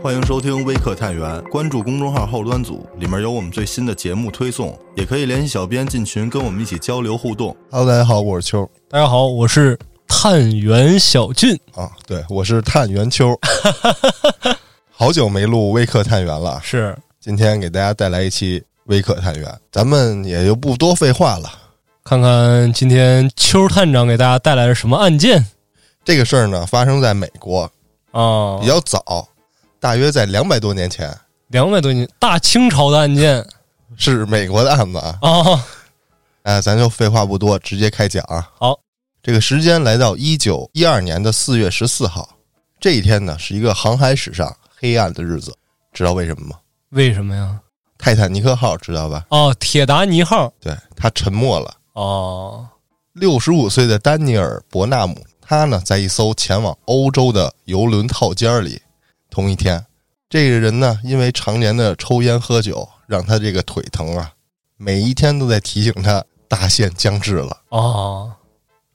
欢迎收听微客探员，关注公众号后端组，里面有我们最新的节目推送，也可以联系小编进群跟我们一起交流互动。Hello，大家好，我是秋大家好，我是探员小俊。啊，对我是探员秋，好久没录微客探员了，是今天给大家带来一期微客探员，咱们也就不多废话了。看看今天秋探长给大家带来了什么案件这个事儿呢，发生在美国，啊比？较早，大约在两百多年前，两百多年，大清朝的案件是美国的案子啊。啊。哎，咱就废话不多，直接开讲啊。好，这个时间来到一九一二年的四月十四号，这一天呢是一个航海史上黑暗的日子，知道为什么吗？为什么呀？泰坦尼克号知道吧？哦，铁达尼号。对，它沉没了。哦，六十五岁的丹尼尔·伯纳姆，他呢在一艘前往欧洲的游轮套间里。同一天，这个人呢因为常年的抽烟喝酒，让他这个腿疼啊，每一天都在提醒他大限将至了。哦，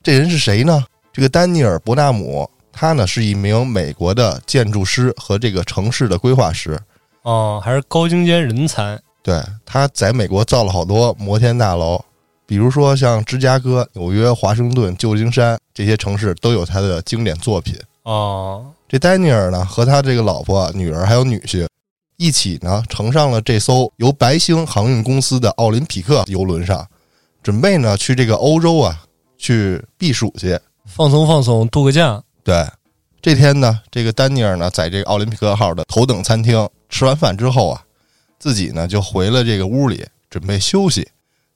这人是谁呢？这个丹尼尔·伯纳姆，他呢是一名美国的建筑师和这个城市的规划师。哦，还是高精尖人才。对，他在美国造了好多摩天大楼，比如说像芝加哥、纽约、华盛顿、旧金山这些城市都有他的经典作品。哦，这丹尼尔呢和他这个老婆、女儿还有女婿一起呢乘上了这艘由白星航运公司的奥林匹克游轮上，准备呢去这个欧洲啊去避暑去。放松放松，度个假。对，这天呢，这个丹尼尔呢在这个奥林匹克号的头等餐厅吃完饭之后啊，自己呢就回了这个屋里准备休息。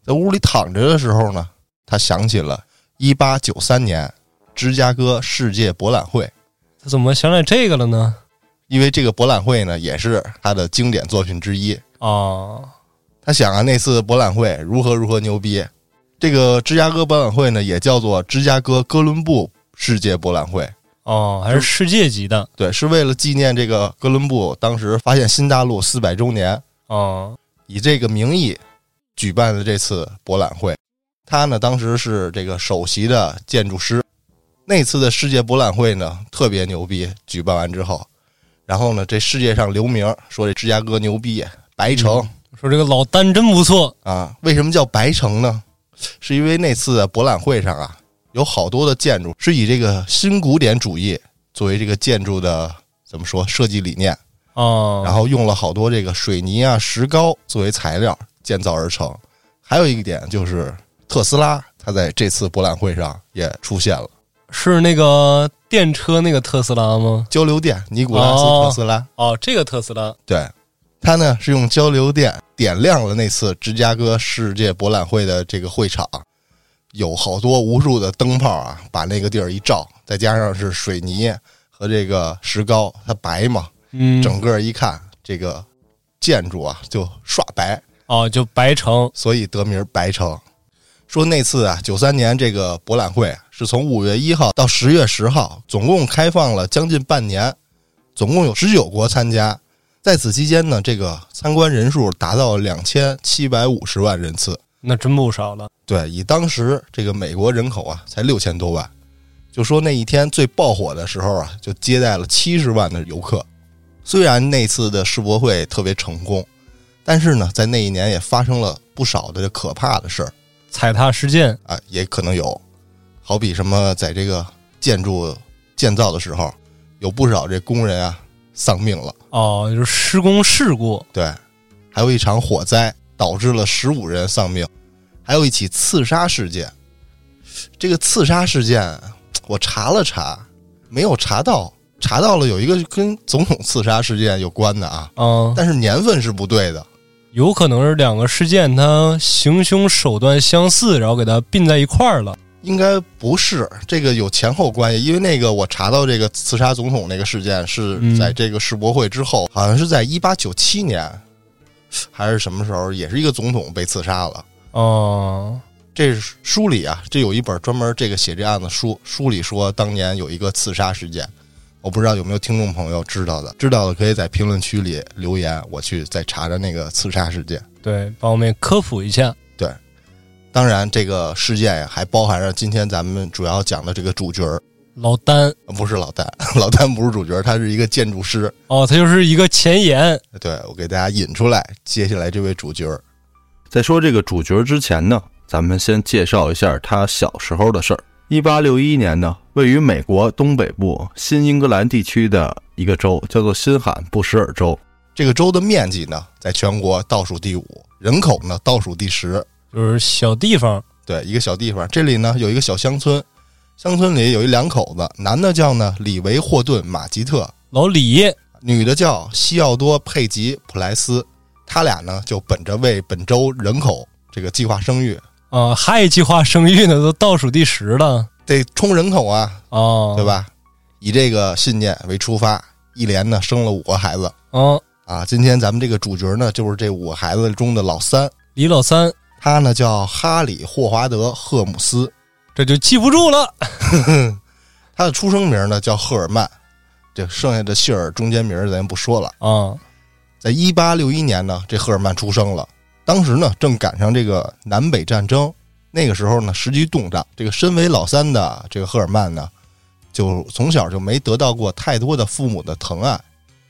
在屋里躺着的时候呢，他想起了1893年芝加哥世界博览会。他怎么想起这个了呢？因为这个博览会呢，也是他的经典作品之一。哦，他想啊，那次博览会如何如何牛逼。这个芝加哥博览会呢，也叫做芝加哥哥伦布世界博览会。哦，还是世界级的。对，是为了纪念这个哥伦布当时发现新大陆四百周年，哦，以这个名义举办的这次博览会。他呢，当时是这个首席的建筑师。那次的世界博览会呢，特别牛逼。举办完之后，然后呢，这世界上留名说这芝加哥牛逼，白城。说这个老丹真不错。啊，为什么叫白城呢？是因为那次的博览会上啊，有好多的建筑是以这个新古典主义作为这个建筑的怎么说设计理念，哦，然后用了好多这个水泥啊、石膏作为材料建造而成。还有一个点就是特斯拉，它在这次博览会上也出现了。是那个电车那个特斯拉吗？交流电，尼古拉斯哦特斯拉，哦，这个特斯拉。对，他呢是用交流电点亮了那次芝加哥世界博览会的这个会场，有好多无数的灯泡啊，把那个地儿一照，再加上是水泥和这个石膏，它白嘛，嗯，整个一看这个建筑啊就刷白，哦，就白城。所以得名白城。说那次啊，九三年这个博览会是从五月一号到十月十号，总共开放了将近半年，总共有十九国参加。在此期间呢，这个参观人数达到两千七百五十万人次。那真不少了。对，以当时这个美国人口啊，才六千多万，就说那一天最爆火的时候啊，就接待了七十万的游客。虽然那次的世博会特别成功，但是呢，在那一年也发生了不少的可怕的事儿。踩踏事件。啊，也可能有，好比什么，在这个建筑建造的时候，有不少这工人啊丧命了，哦，就是施工事故。对，还有一场火灾导致了十五人丧命，还有一起刺杀事件。这个刺杀事件，我查了查，没有查到，查到了有一个跟总统刺杀事件有关的啊，嗯，但是年份是不对的。有可能是两个事件，它行凶手段相似，然后给它并在一块儿了。应该不是这个有前后关系，因为那个我查到这个刺杀总统那个事件是嗯在这个世博会之后，好像是在一八九七年还是什么时候，也是一个总统被刺杀了。哦，这是书里啊，这有一本专门这个写这案子书，书里说当年有一个刺杀事件，我不知道有没有听众朋友知道的，知道的可以在评论区里留言，我去再查查那个刺杀事件。对，帮我们科普一下。对当然，这个事件呀，还包含着今天咱们主要讲的这个主角儿老丹呃不是老丹，老丹不是主角，他是一个建筑师。哦，他就是一个前言。对我给大家引出来，接下来这位主角儿，在说这个主角之前呢，咱们先介绍一下他小时候的事儿。一八六一年呢，位于美国东北部新英格兰地区的一个州，叫做新罕布什尔州。这个州的面积呢，在全国倒数第五，人口呢倒数第十。就是小地方，对，一个小地方，这里呢有一个小乡村，乡村里有一两口子，男的叫呢李维霍顿马吉特，老李女的叫西奥多佩吉普莱斯。他俩呢就本着为本州人口这个计划生育，啊，还计划生育呢，都倒数第十了得冲人口啊，啊，对？吧？以这个信念为出发，一连呢生了五个孩子啊，啊。今天咱们这个主角呢，就是这五个孩子中的老三，李老三他呢叫哈里霍华德赫姆斯，这就记不住了 他的出生名呢叫赫尔曼，这剩下的姓儿中间名儿咱不说了。啊，在一八六一年呢，这赫尔曼出生了。当时呢，正赶上这个南北战争，那个时候呢，时局动荡。这个身为老三的这个赫尔曼呢，就从小就没得到过太多的父母的疼爱。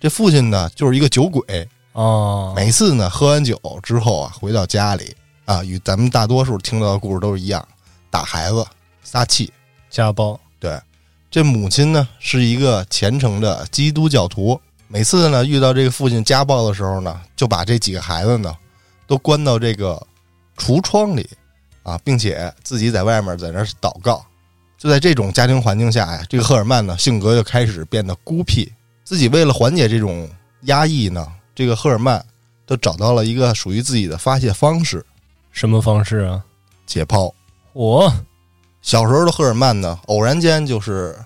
这父亲呢，就是一个酒鬼，啊，每次呢喝完酒之后啊，回到家里啊，与咱们大多数听到的故事都是一样，打孩子、撒气。家暴对，这母亲呢是一个虔诚的基督教徒，每次呢遇到这个父亲家暴的时候呢，就把这几个孩子呢都关到这个橱窗里啊，并且自己在外面在那儿祷告。就在这种家庭环境下呀，这个赫尔曼呢性格就开始变得孤僻。自己为了缓解这种压抑呢，这个赫尔曼都找到了一个属于自己的发泄方式什么方式啊？——解剖。我小时候的赫尔曼呢，偶然间就是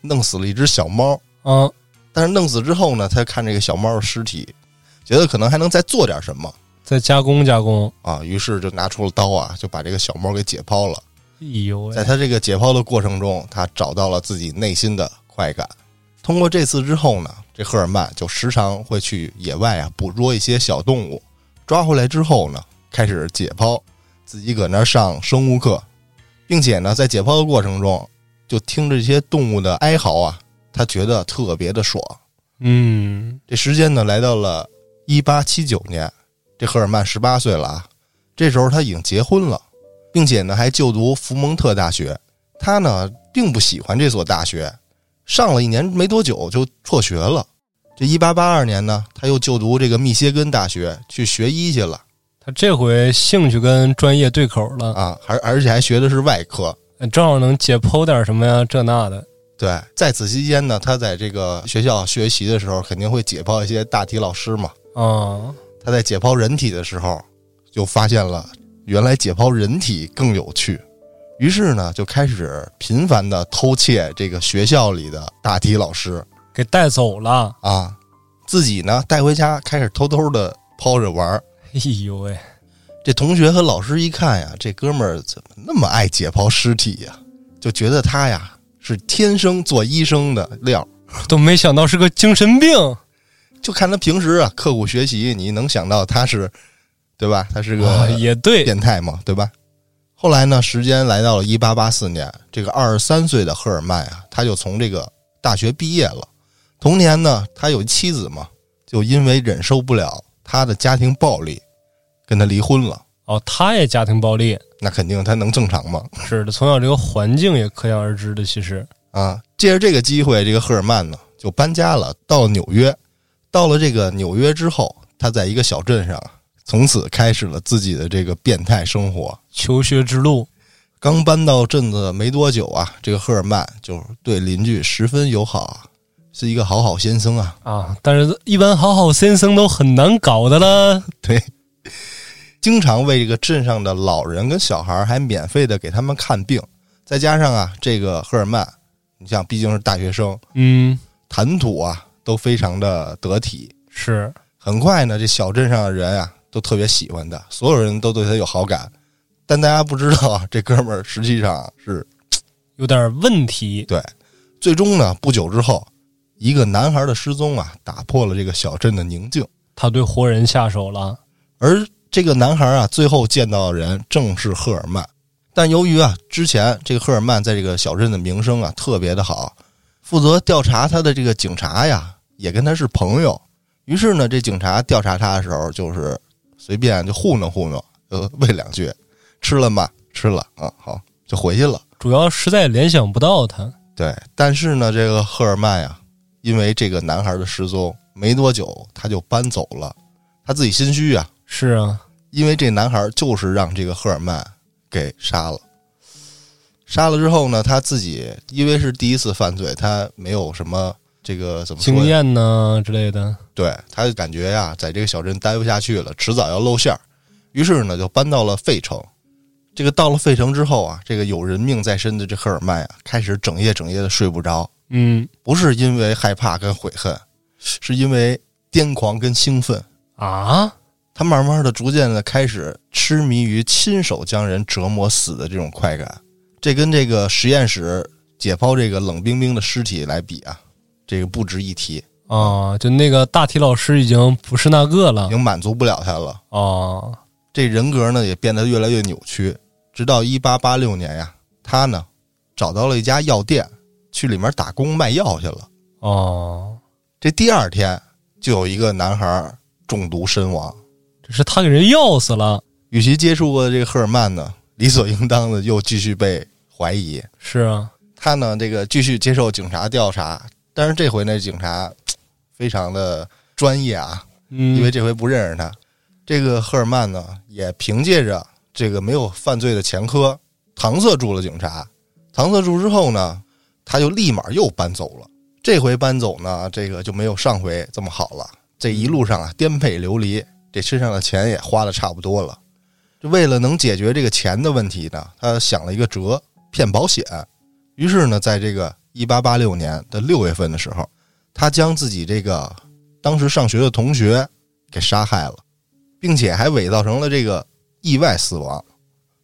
弄死了一只小猫。啊，但是弄死之后呢，他看这个小猫的尸体，觉得可能还能再做点什么再加工加工。啊，于是就拿出了刀啊，就把这个小猫给解剖了。哎呦喂在，他这个解剖的过程中，他找到了自己内心的快感。通过这次之后呢，这赫尔曼就时常会去野外啊捕捉一些小动物，抓回来之后呢，开始解剖，自己搁那儿上生物课，并且呢，在解剖的过程中，就听着这些动物的哀嚎啊，他觉得特别的爽。嗯，这时间呢，来到了一八七九年，这赫尔曼十八岁了啊。这时候他已经结婚了，并且呢还就读福蒙特大学。他呢并不喜欢这所大学，上了一年没多久就辍学了。这一八八二年呢，他又就读这个密歇根大学去学医去了他这回兴趣跟专业对口了，啊，还而且还学的是外科。正好能解剖点什么呀，这那的。对，在此期间呢，他在这个学校学习的时候，肯定会解剖一些大体老师嘛。啊，他在解剖人体的时候，就发现了原来解剖人体更有趣，于是呢，就开始频繁的偷窃这个学校里的大体老师给带走了。啊，自己呢带回家开始偷偷的抛着玩儿。哎呦喂，这同学和老师一看呀，这哥们儿怎么那么爱解剖尸体呀？就觉得他呀是天生做医生的料。都没想到是个精神病。就看他平时啊刻苦学习，你能想到他是，对吧？他是个、啊，也对，变态嘛，对吧？后来呢，时间来到了一八八四年，这个二十三岁的赫尔曼啊，他就从这个大学毕业了。同年呢，他有妻子嘛，就因为忍受不了他的家庭暴力，跟他离婚了。哦，他也家庭暴力，那肯定他能正常吗？是的，从小这个环境也可想而知的。其实，啊，借着这个机会，这个赫尔曼呢就搬家了，到了纽约。到了这个纽约之后，他在一个小镇上啊，从此开始了自己的这个变态生活。求学之路，刚搬到镇子没多久啊，这个赫尔曼就对邻居十分友好啊，是一个好好先生啊。啊，但是一般好好先生都很难搞的了。对，经常为这个镇上的老人跟小孩还免费的给他们看病。再加上啊，这个赫尔曼，你像毕竟是大学生，嗯，谈吐啊都非常的得体。是很快呢，这小镇上的人啊都特别喜欢他，所有人都对他有好感。但大家不知道啊，这哥们儿实际上是有点问题。对。最终呢，不久之后，一个男孩的失踪啊，打破了这个小镇的宁静。他对活人下手了。而这个男孩啊，最后见到的人正是赫尔曼。但由于啊，之前这个赫尔曼在这个小镇的名声啊特别的好，负责调查他的这个警察呀也跟他是朋友。于是呢，这警察调查他的时候，就是随便就糊弄糊弄，呃，问两句，吃了吗？吃了，啊，好，就回去了。主要实在联想不到他。对，但是呢，这个赫尔曼呀，因为这个男孩的失踪，没多久他就搬走了，他自己心虚啊。是啊，因为这男孩就是让这个赫尔曼给杀了。杀了之后呢，他自己因为是第一次犯罪，他没有什么这个怎么说经验呢之类的。对他就感觉呀，在这个小镇待不下去了，迟早要露馅儿，于是呢，就搬到了费城。这个到了费城之后啊，这个有人命在身的这赫尔曼啊，开始整夜整夜的睡不着，嗯不是因为害怕跟悔恨，是因为癫狂跟兴奋。啊，他慢慢的、逐渐的开始痴迷于亲手将人折磨死的这种快感。这跟这个实验室解剖这个冷冰冰的尸体来比啊，这个不值一提，啊，就那个大体老师已经不是那个了已经满足不了他了。啊。这人格呢也变得越来越扭曲，直到一八八六年呀，他呢找到了一家药店，去里面打工卖药去了。哦，这第二天就有一个男孩中毒身亡。这是他给人药死了。与其接触过的这个赫尔曼呢，理所应当的又继续被怀疑。是啊，他呢，这个继续接受警察调查，但是这回那，警察非常的专业啊，嗯，因为这回不认识他。这个赫尔曼呢，也凭借着这个没有犯罪的前科，搪塞住了警察。搪塞住之后呢，他就立马又搬走了。这回搬走呢，这个就没有上回这么好了。这一路上啊，颠沛流离，这身上的钱也花的差不多了。就为了能解决这个钱的问题呢，他想了一个辙，骗保险。于是呢，在这个一八八六年的六月份的时候，他将自己这个当时上学的同学给杀害了，并且还伪造成了这个意外死亡。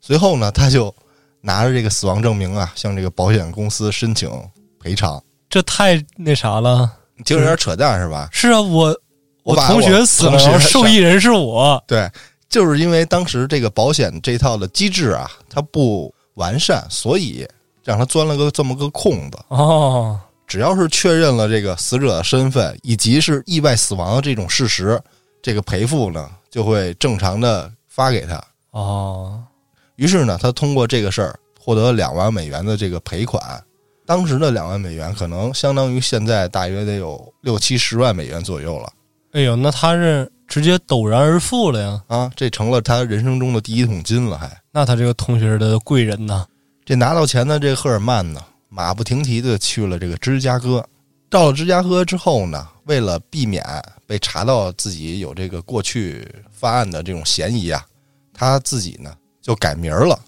随后呢，他就拿着这个死亡证明啊，向这个保险公司申请赔偿。这太那啥了。听着有点扯淡是吧？是啊，我我同学死了，受益人是我。对，就是因为当时这个保险这套的机制啊，它不完善，所以让他钻了个这么个空子。哦，只要是确认了这个死者的身份以及是意外死亡的这种事实，这个赔付呢就会正常的发给他。哦，于是呢，他通过这个事儿获得两万美元的这个赔款。当时的两万美元可能相当于现在大约得有六七十万美元左右了哎呦，那他是直接陡然而富了呀。啊！这成了他人生中的第一桶金了，还。那他这个同学的贵人呐。这拿到钱的这赫尔曼呢，马不停蹄的去了这个芝加哥。到了芝加哥之后呢，为了避免被查到自己有这个过去犯案的这种嫌疑啊，他自己呢就改名了，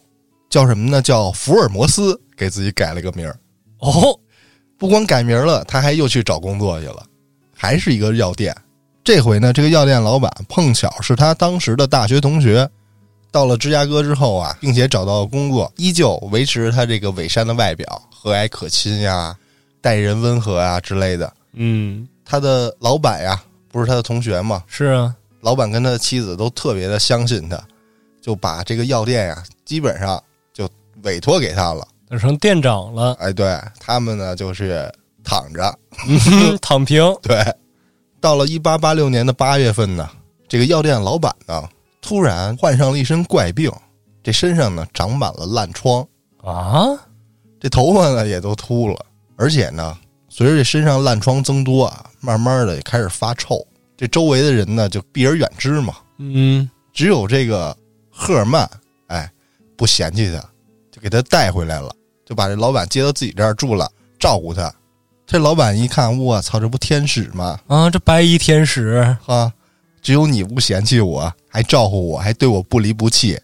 叫什么呢？叫福尔摩斯，给自己改了个名儿。哦，不光改名了，他还又去找工作去了，还是一个药店。这回呢，这个药店老板碰巧是他当时的大学同学。到了芝加哥之后啊，并且找到了工作，依旧维持他这个伪善的外表，和蔼可亲呀，待人温和啊之类的。嗯，他的老板呀，不是他的同学嘛？是啊，老板跟他的妻子都特别的相信他，就把这个药店呀，基本上就委托给他了。那成店长了，哎，对他们呢，就是躺着，嗯 躺平。对，到了一八八六年的八月份呢，这个药店老板呢，突然患上了一身怪病，这身上呢长满了烂疮，啊，这头发呢也都秃了，而且呢，随着这身上烂疮增多啊，慢慢的也开始发臭。这周围的人呢就避而远之嘛，嗯，只有这个赫尔曼，哎，不嫌弃他，就给他带回来了，就把这老板接到自己这儿住了，照顾他。这老板一看，我操，这不天使吗？啊，这白衣天使，啊，只有你不嫌弃我，还照顾我，还对我不离不弃。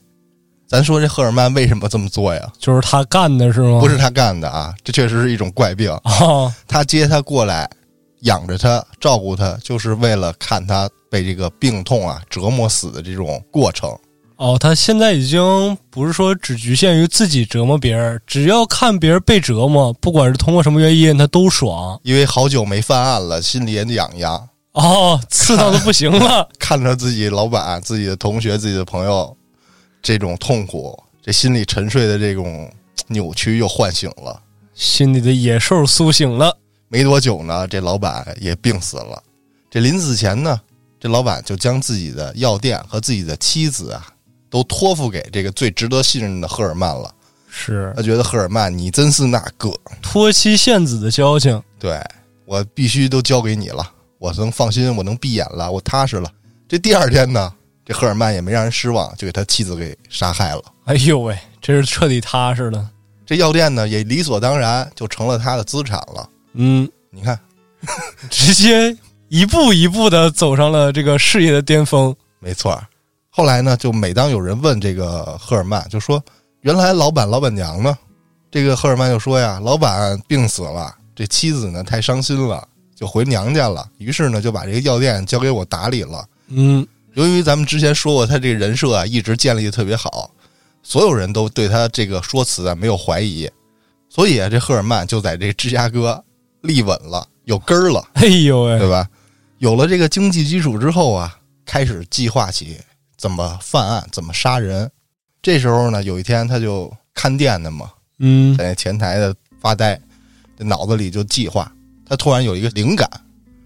咱说这赫尔曼为什么这么做呀？就是他干的是吗？不是他干的啊，这确实是一种怪病。啊，他接他过来，养着他，照顾他，就是为了看他被这个病痛啊折磨死的这种过程。哦，他现在已经不是说只局限于自己折磨别人，只要看别人被折磨，不管是通过什么原因，他都爽。因为好久没犯案了，心里也痒痒，哦，刺挠的不行了。看着自己老板、自己的同学、自己的朋友这种痛苦，这心里沉睡的这种扭曲又唤醒了。心里的野兽苏醒了。没多久呢，这老板也病死了。这临死前呢，这老板就将自己的药店和自己的妻子啊，都托付给这个最值得信任的赫尔曼了。是他觉得赫尔曼，你真是那个，托妻献子的交情。对我必须都交给你了，我能放心，我能闭眼了，我踏实了。这第二天呢，这赫尔曼也没让人失望，就给他妻子给杀害了。哎呦喂，这是彻底踏实了。这药店呢，也理所当然就成了他的资产了。嗯，你看，直接一步一步的走上了这个事业的巅峰。没错儿。后来呢，就每当有人问这个赫尔曼，就说原来老板老板娘呢？这个赫尔曼就说呀，老板病死了，这妻子呢太伤心了，就回娘家了。于是呢，就把这个药店交给我打理了。嗯，由于咱们之前说过，他这个人设啊一直建立的特别好，所有人都对他这个说辞啊没有怀疑，所以啊，这赫尔曼就在这芝加哥立稳了，有根儿了。哎呦喂，对吧？有了这个经济基础之后啊，开始计划起怎么犯案、怎么杀人。这时候呢，有一天他就看店的嘛，嗯，在前台的发呆，这脑子里就计划。他突然有一个灵感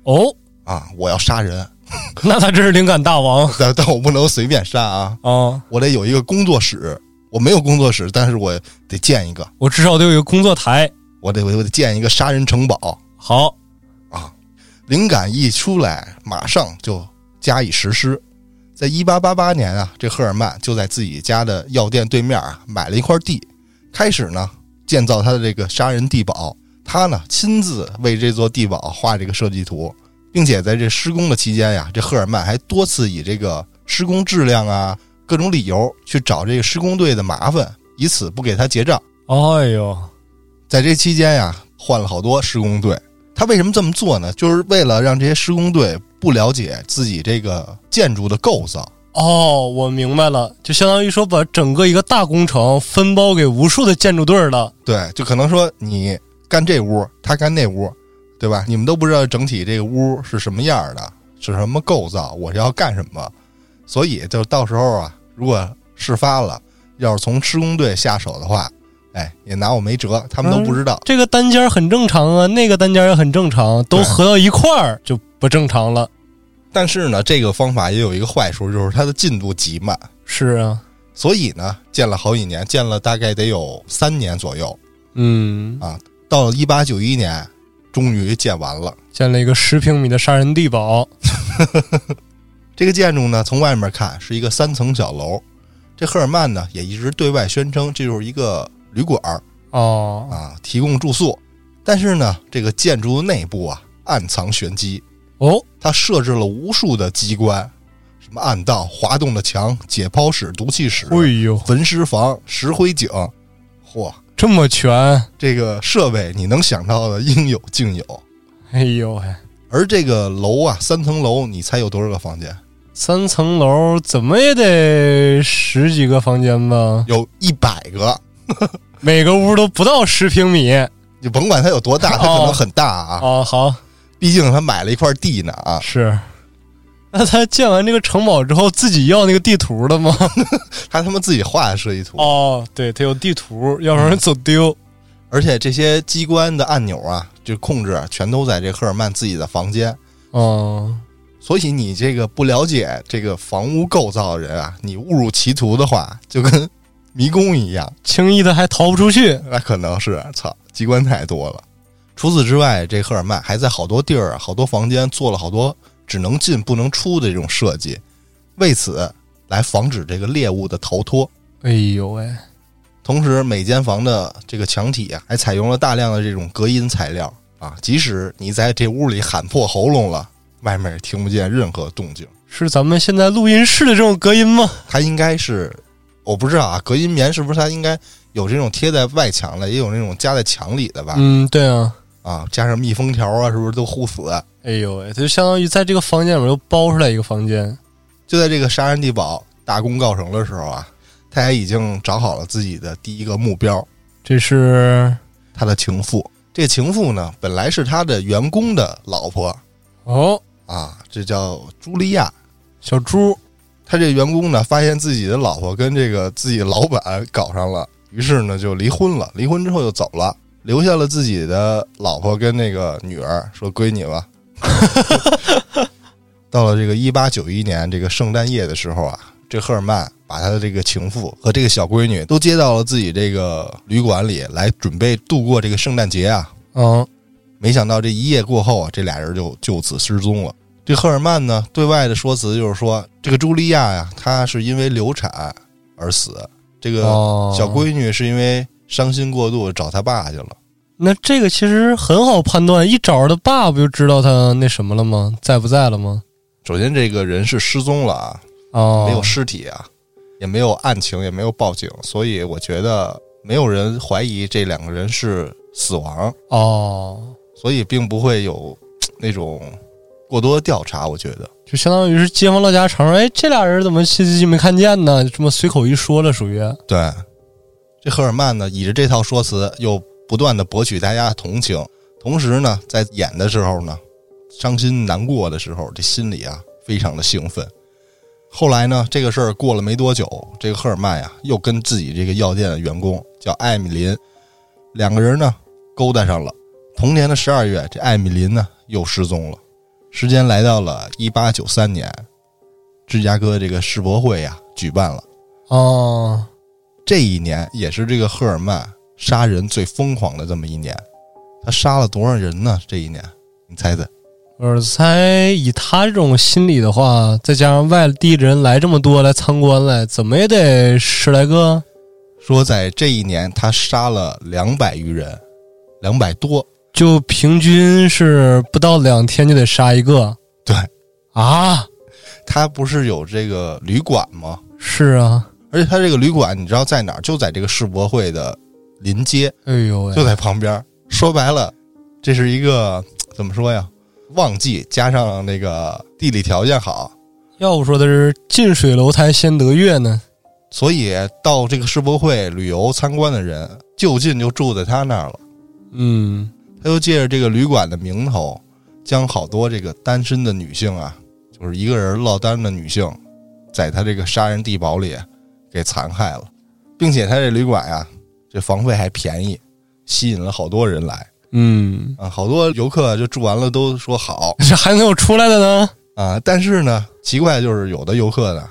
哦，啊，我要杀人，那他真是灵感大王 但但我不能随便杀啊，啊！我得有一个工作室。我没有工作室，但是我得建一个，我至少得有一个工作台。我得我得建一个杀人城堡。好，啊灵感一出来，马上就加以实施。在一八八八年啊，这赫尔曼就在自己家的药店对面啊买了一块地，开始呢建造他的这个杀人地堡。他呢亲自为这座地堡画这个设计图，并且在这施工的期间呀，这赫尔曼还多次以这个施工质量啊各种理由去找这个施工队的麻烦，以此不给他结账。哎呦，在这期间呀，换了好多施工队。他为什么这么做呢？就是为了让这些施工队不了解自己这个建筑的构造。哦，我明白了，就相当于说把整个一个大工程分包给无数的建筑队儿了。对，就可能说你干这屋，他干那屋，对吧？你们都不知道整体这个屋是什么样的，是什么构造，我是要干什么。所以就到时候啊，如果事发了，要是从施工队下手的话，哎，也拿我没辙，他们都不知道。这个单间儿很正常啊，那个单间儿也很正常，都合到一块儿就不正常了。但是呢，这个方法也有一个坏处，就是它的进度极慢。是啊，所以呢，建了好几年，建了大概得有三年左右。嗯，到了一八九一年，终于建完了。建了一个十平米的杀人地堡。这个建筑呢，从外面看是一个三层小楼。这赫尔曼呢，也一直对外宣称这就是一个旅馆儿哦，啊，提供住宿。但是呢，这个建筑内部啊，暗藏玄机。哦，它设置了无数的机关，什么暗道、滑动的墙、解剖室、毒气室、哎呦，焚尸房、石灰井。嚯，这么全，这个设备你能想到的应有尽有。哎呦喂，而这个楼啊，三层楼，你猜有多少个房间？三层楼怎么也得十几个房间吧？有一百个，每个屋都不到十平米你甭管它有多大，它可能很大啊，哦，好毕竟他买了一块地呢啊。是。那他建完这个城堡之后，自己要那个地图了吗？他他妈自己画的设计图，哦，对，他有地图，要不然走丢。而且这些机关的按钮啊，就控制啊全都在这赫尔曼自己的房间。哦，所以你这个不了解这个房屋构造的人啊，你误入歧途的话，就跟迷宫一样，轻易的还逃不出去。那可能是操机关太多了。除此之外，这赫尔曼还在好多地儿啊、好多房间做了好多只能进不能出的这种设计，为此来防止这个猎物的逃脱。哎呦喂，同时，每间房的这个墙体啊，还采用了大量的这种隔音材料啊，即使你在这屋里喊破喉咙了，外面也听不见任何动静。是咱们现在录音室的这种隔音吗？它应该是，我不知道啊，隔音棉是不是它应该有这种贴在外墙的，也有那种夹在墙里的吧？嗯，对啊。啊，加上密封条啊，是不是都护死？哎呦喂，它就相当于在这个房间里面又包出来一个房间。就在这个杀人地堡大功告成的时候啊，他也已经找好了自己的第一个目标，这是他的情妇。这情妇呢，本来是他的员工的老婆哦，啊，这叫茱莉亚。小猪。他这员工呢，发现自己的老婆跟这个自己老板搞上了，于是呢就离婚了。离婚之后就走了，留下了自己的老婆跟那个女儿，说归你吧。到了这个一八九一年这个圣诞夜的时候啊，这赫尔曼把他的这个情妇和这个小闺女都接到了自己这个旅馆里来，准备度过这个圣诞节啊。嗯，没想到这一夜过后啊，这俩人就就此失踪了。这赫尔曼呢，对外的说辞就是说，这个茱莉亚呀，她是因为流产而死，这个哦，小闺女是因为伤心过度找他爸去了。那这个其实很好判断，一找着他爸不就知道他那什么了吗？在不在了吗？首先，这个人是失踪了啊，哦，没有尸体啊，也没有案情，也没有报警，所以我觉得没有人怀疑这两个人是死亡，哦，所以并不会有那种过多的调查。我觉得，就相当于是街坊唠家常，哎，这俩人怎么自己没看见呢？这么随口一说了，属于对，这赫尔曼呢，以着这套说辞，又不断的博取大家同情，同时呢，在演的时候呢，伤心难过的时候，这心里啊非常的兴奋。后来呢，这个事儿过了没多久，这个赫尔曼呀，又跟自己这个药店的员工叫艾米琳，两个人呢勾搭上了。同年的十二月，这艾米琳呢又失踪了。时间来到了一八九三年，芝加哥这个世博会呀举办了。哦，这一年也是这个赫尔曼杀人最疯狂的这么一年，他杀了多少人呢？这一年，你猜猜？我猜以他这种心理的话，再加上外地人来这么多来参观来，怎么也得十来个。说在这一年他杀了两百余人，两百多。就平均是不到两天就得杀一个对，啊！他不是有这个旅馆吗？是啊，而且他这个旅馆你知道在哪儿？就在这个世博会的临街，哎呦喂，就在旁边。说白了，这是一个怎么说呀？旺季加上那个地理条件好，要不说的是近水楼台先得月呢。所以到这个世博会旅游参观的人就近就住在他那儿了。嗯，他又借着这个旅馆的名头，将好多这个单身的女性啊，就是一个人落单的女性，在他这个杀人地堡里给残害了，并且他这旅馆呀，这房费还便宜，吸引了好多人来嗯，啊，好多游客就住完了都说好 这还能有出来的呢？啊，但是呢，奇怪就是有的游客呢，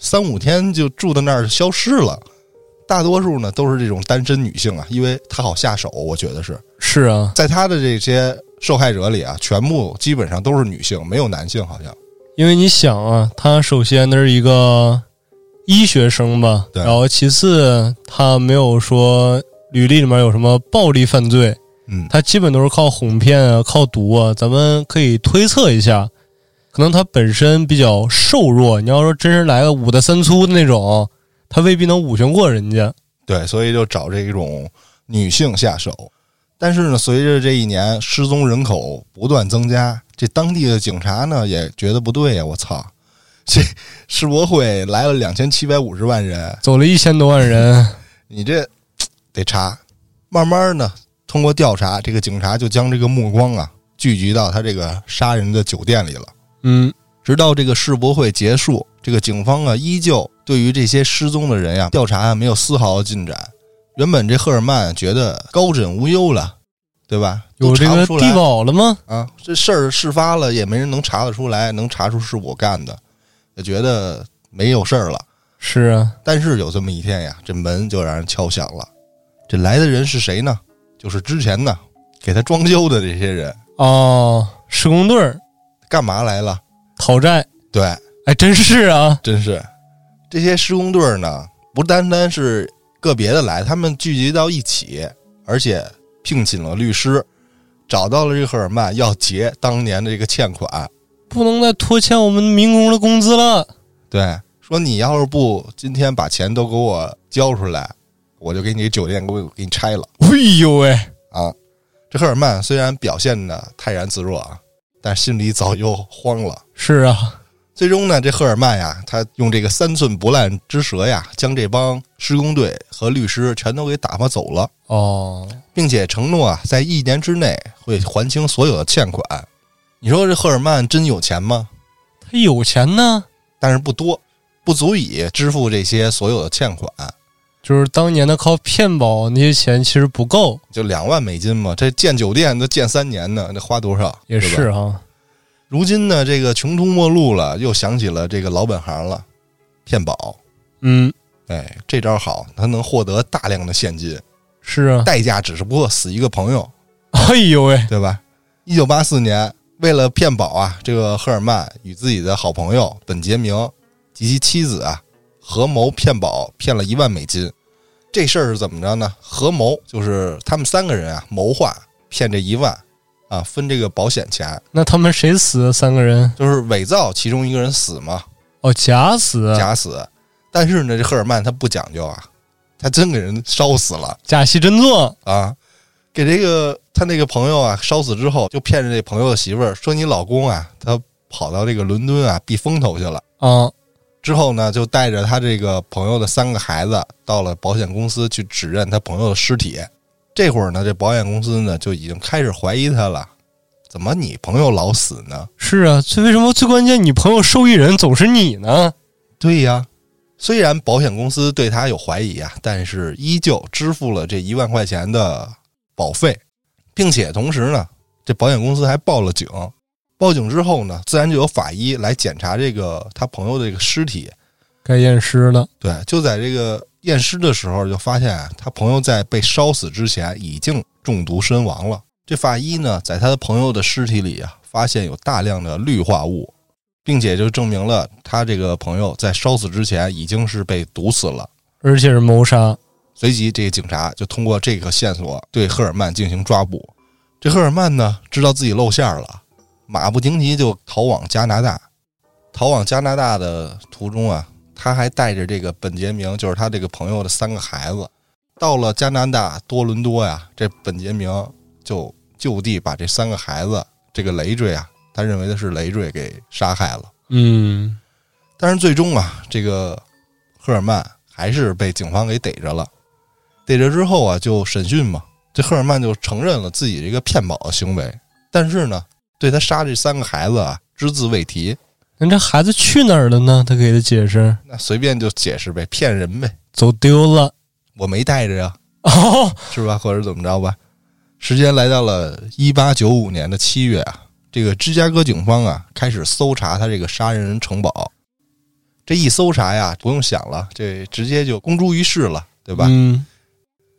三五天就住到那儿消失了。大多数呢都是这种单身女性啊，因为她好下手，我觉得是。是啊，在他的这些受害者里啊，全部基本上都是女性，没有男性，好像。因为你想啊，他首先那是一个医学生吧，对然后其次他没有说履历里面有什么暴力犯罪，嗯，他基本都是靠哄骗啊，靠毒啊。咱们可以推测一下，可能他本身比较瘦弱。你要说真是来个五大三粗的那种，他未必能五拳过人家。对，所以就找这种女性下手。但是呢，随着这一年失踪人口不断增加，这当地的警察呢也觉得不对呀、我操，这世博会来了两千七百五十万人，走了一千多万人，你这得查。慢慢呢，通过调查，这个警察就将这个目光啊聚集到他这个杀人的酒店里了。嗯，直到这个世博会结束，这个警方啊依旧对于这些失踪的人呀调查啊没有丝毫的进展。原本这赫尔曼觉得高枕无忧了，对吧？有这个地保了吗？啊，这事儿事发了也没人能查得出来，能查出是我干的，就觉得没有事儿了。是啊，但是有这么一天呀，这门就让人敲响了。这来的人是谁呢？就是之前呢给他装修的这些人，哦，施工队儿干嘛来了？讨债，对，哎，真是啊，真是这些施工队儿呢，不单单是个别的来，他们聚集到一起，而且聘请了律师，找到了这赫尔曼要结当年的这个欠款。不能再拖欠我们民工的工资了。对，说你要是不今天把钱都给我交出来，我就给你酒店给我给你拆了哎呦喂，啊！这赫尔曼虽然表现的泰然自若啊，但心里早就慌了。是啊，最终呢，这赫尔曼呀，他用这个三寸不烂之舌呀，将这帮施工队和律师全都给打发走了，哦，并且承诺啊，在一年之内会还清所有的欠款。你说这赫尔曼真有钱吗？他有钱呢，但是不多，不足以支付这些所有的欠款，就是当年的靠骗保那些钱其实不够，就两万美金嘛。这建酒店都建三年呢，那花多少？也是哈。如今呢，这个穷途末路了，又想起了这个老本行了，骗保。嗯，哎，这招好，他能获得大量的现金，是啊。代价只是不过死一个朋友，哎呦喂，对吧？一九八四年，为了骗保啊，这个赫尔曼与自己的好朋友本杰明及其妻子啊合谋骗保，骗了一万美金。这事儿是怎么着呢？合谋就是他们三个人啊谋划骗这一万啊，分这个保险钱，那他们谁死？三个人？就是伪造其中一个人死嘛，哦，假死，假死。但是呢，这赫尔曼他不讲究啊，他真给人烧死了假戏真做。啊！给这个他那个朋友啊烧死之后，就骗着这朋友的媳妇儿说：“你老公啊，他跑到这个伦敦啊避风头去了。啊，”之后呢，就带着他这个朋友的三个孩子到了保险公司去指认他朋友的尸体。这会儿呢，这保险公司呢就已经开始怀疑他了，怎么你朋友老死呢？是啊，最为什么最关键，你朋友受益人总是你呢？对呀，虽然保险公司对他有怀疑啊，但是依旧支付了这一万块钱的保费，并且同时呢，这保险公司还报了警。报警之后呢，自然就有法医来检查这个他朋友的这个尸体。该验尸了。对，就在这个验尸的时候，就发现啊他朋友在被烧死之前已经中毒身亡了。这法医呢，在他的朋友的尸体里啊，发现有大量的氯化物，并且就证明了他这个朋友在烧死之前已经是被毒死了。而且是谋杀。随即，这个警察就通过这个线索对赫尔曼进行抓捕。这赫尔曼呢，知道自己露馅了，马不停蹄就逃往加拿大。逃往加拿大的途中啊，他还带着这个本杰明，就是他这个朋友的三个孩子，到了加拿大多伦多呀。这本杰明就就地把这三个孩子，这个累赘啊，他认为的是累赘给杀害了。嗯，但是最终啊，这个赫尔曼还是被警方给逮着了。逮着之后啊，就审讯嘛，这赫尔曼就承认了自己这个骗保的行为，但是呢，对他杀这三个孩子啊，只字未提。那这孩子去哪儿了呢？他给他解释，那随便就解释呗，骗人呗，走丢了。我没带着呀，哦，是吧？或者怎么着吧？时间来到了一八九五年的七月啊，这个芝加哥警方啊开始搜查他这个杀人人城堡。这一搜查呀，不用想了，这直接就公诸于世了，对吧？嗯，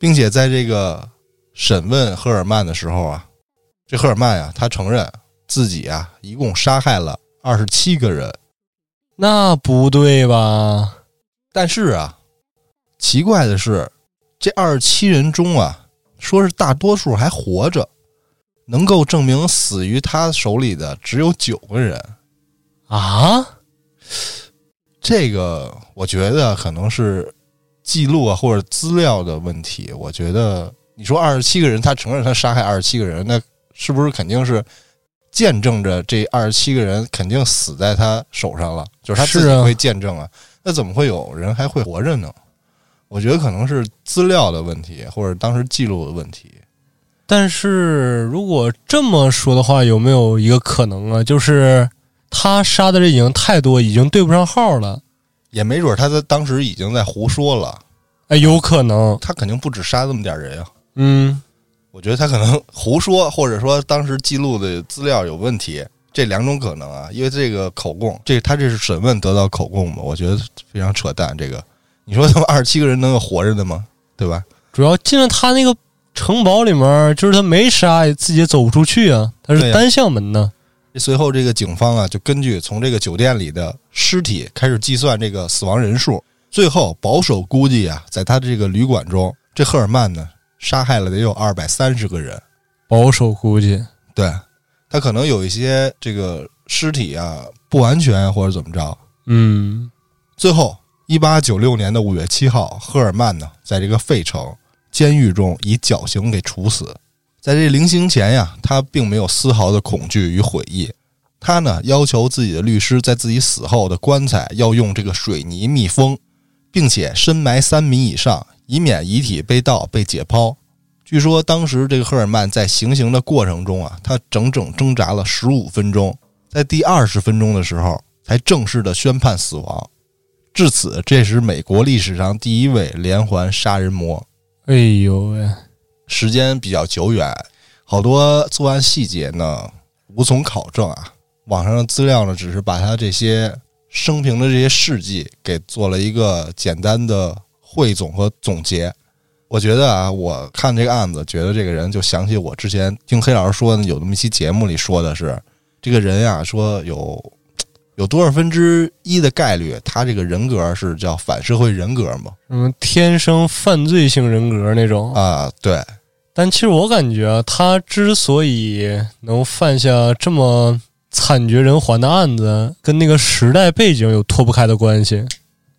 并且在这个审问赫尔曼的时候啊，这赫尔曼呀，他承认自己啊一共杀害了二十七个人，那不对吧？但是啊，奇怪的是，这二十七人中啊，说是大多数还活着，能够证明死于他手里的只有九个人。啊，这个我觉得可能是记录啊或者资料的问题。我觉得你说二十七个人，他承认他杀害二十七个人，那是不是肯定是见证着这二十七个人肯定死在他手上了？就是他自己会见证啊。那怎么会有人还会活着呢？我觉得可能是资料的问题，或者当时记录的问题。但是如果这么说的话，有没有一个可能啊？就是他杀的人已经太多，已经对不上号了。也没准他在当时已经在胡说了，哎，有可能。他肯定不止杀这么点人啊。嗯，我觉得他可能胡说，或者说当时记录的资料有问题，这两种可能啊。因为这个口供，这他这是审问得到口供嘛？我觉得非常扯淡。这个，你说他们 二十七个人能有活着的吗？对吧？主要进了他那个城堡里面，就是他没杀，自己也走不出去啊。他是单向门呢。随后，这个警方啊，就根据从这个酒店里的尸体开始计算这个死亡人数，最后保守估计啊，在他的这个旅馆中，这赫尔曼呢杀害了得有二百三十个人。保守估计，对他可能有一些这个尸体啊不完全或者怎么着，嗯，最后，一八九六年的五月七号，赫尔曼呢，在这个费城监狱中以绞刑给处死。在这临刑前呀，他并没有丝毫的恐惧与悔意。他呢，要求自己的律师在自己死后的棺材要用这个水泥密封，并且深埋三米以上，以免遗体被盗被解剖。据说当时这个赫尔曼在行刑的过程中啊，他整整挣扎了十五分钟，在第二十分钟的时候才正式的宣判死亡。至此，这是美国历史上第一位连环杀人魔。哎呦喂，时间比较久远，好多作案细节呢无从考证啊。网上的资料呢，只是把他这些生平的这些事迹给做了一个简单的汇总和总结。我觉得啊，我看这个案子，觉得这个人就想起我之前听黑老师说的，有那么一期节目里说的是，这个人呀，说有有多少分之一的概率，他这个人格是叫反社会人格嘛？什么天生犯罪性人格那种啊，对，但其实我感觉啊，他之所以能犯下这么惨绝人寰的案子，跟那个时代背景有脱不开的关系。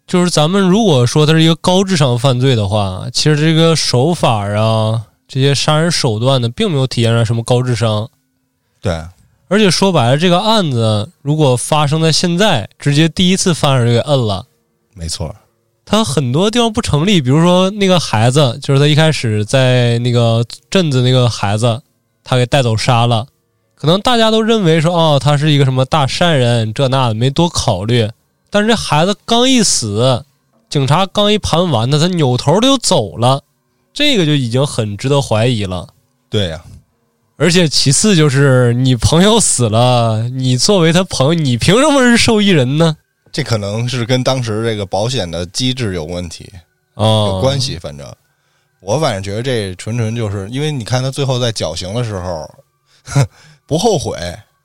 就是咱们如果说他是一个高智商犯罪的话，其实这个手法啊，这些杀人手段呢，并没有体现出来什么高智商。对，而且说白了，这个案子如果发生在现在，直接第一次犯人就给摁了。没错，他很多地方不成立，比如说那个孩子，就是他一开始在那个镇子那个孩子，他给带走杀了，可能大家都认为说，哦，他是一个什么大善人，这那的，没多考虑。但是这孩子刚一死，警察刚一盘完他，他扭头就走了，这个就已经很值得怀疑了。对呀，而且其次就是你朋友死了，你作为他朋友，你凭什么是受益人呢？这可能是跟当时这个保险的机制有问题，啊，有关系。反正我反正觉得这纯纯就是因为你看他最后在绞刑的时候，不后悔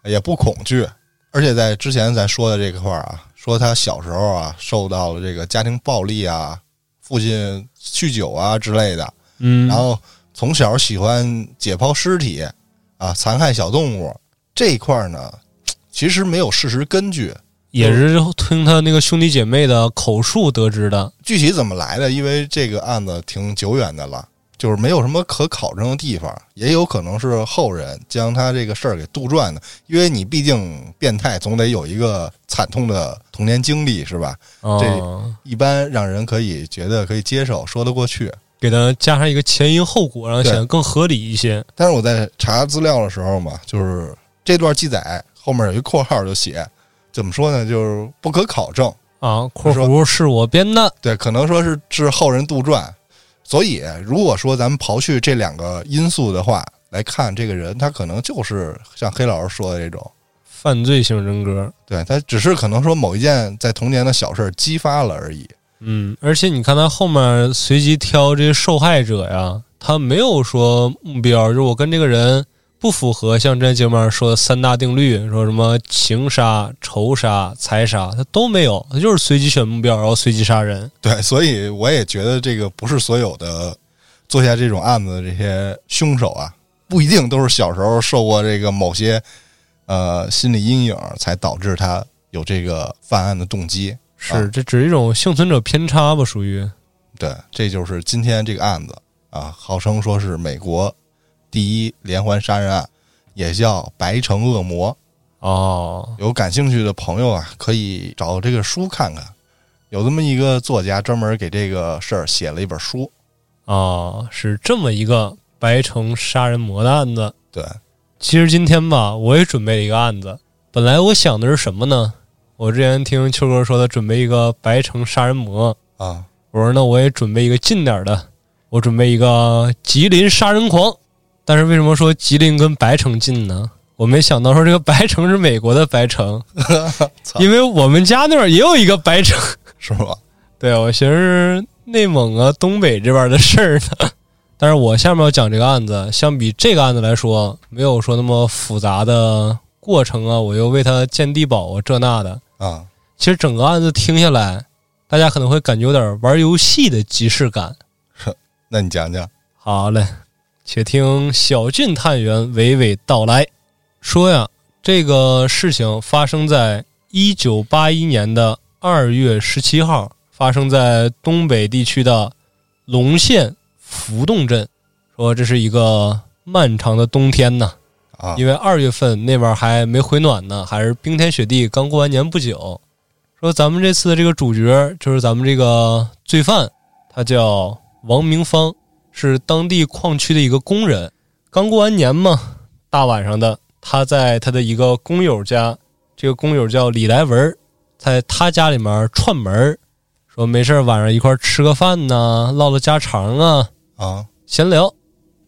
也不恐惧，而且在之前咱说的这块儿啊。说他小时候啊，受到了这个家庭暴力啊，父亲酗酒啊之类的，嗯，然后从小喜欢解剖尸体啊，残害小动物这一块呢，其实没有事实根据，也是听他那个兄弟姐妹的口述得知的。具体怎么来的？因为这个案子挺久远的了。就是没有什么可考证的地方，也有可能是后人将他这个事儿给杜撰的。因为你毕竟变态，总得有一个惨痛的童年经历，是吧？这一般让人可以觉得可以接受，说得过去。给他加上一个前因后果，然后显得更合理一些。但是我在查资料的时候嘛，就是这段记载后面有一括号就写，怎么说呢？就是不可考证啊。括弧是我编的，对，可能说是是后人杜撰。所以，如果说咱们刨去这两个因素的话来看，这个人他可能就是像黑老师说的这种犯罪性人格。对他只是可能说某一件在童年的小事激发了而已。嗯，而且你看他后面随机挑这些受害者呀，他没有说目标，就是我跟这个人。不符合像这节目说的三大定律，说什么情杀、仇杀、财杀，他都没有，他就是随机选目标，然后随机杀人。对，所以我也觉得这个不是所有的做下这种案子的这些凶手啊，不一定都是小时候受过这个某些呃心理阴影，才导致他有这个犯案的动机。是，这只是一种幸存者偏差吧？属于。对，这就是今天这个案子啊，号称说是美国。第一连环杀人案，也叫白城恶魔哦。有感兴趣的朋友啊，可以找这个书看看。有这么一个作家专门给这个事儿写了一本书哦，是这么一个白城杀人魔的案子。对，其实今天吧，我也准备了一个案子。本来我想的是什么呢？我之前听秋哥说的，准备一个白城杀人魔啊。我说那我也准备一个近点的，我准备一个吉林杀人狂。但是为什么说吉林跟白城近呢？我没想到说这个白城是美国的白城，因为我们家那边也有一个白城，是吧？对我寻思内蒙啊、东北这边的事儿呢。但是我下面要讲这个案子，相比这个案子来说，没有说那么复杂的过程啊，我又为他建地堡啊，这那的啊。其实整个案子听下来，大家可能会感觉有点玩游戏的即视感。那你讲讲。好嘞。且听小俊探员娓娓道来说呀，这个事情发生在一九八一年的二月十七号，发生在东北地区的龙县浮洞镇。说这是一个漫长的冬天呢，啊，因为二月份那边还没回暖呢，还是冰天雪地，刚过完年不久。说咱们这次的这个主角就是咱们这个罪犯，他叫王明芳。是当地矿区的一个工人，刚过完年嘛，大晚上的，他在他的一个工友家，这个工友叫李来文，在他家里面串门说没事儿晚上一块吃个饭呐，唠唠家常啊，啊，闲聊，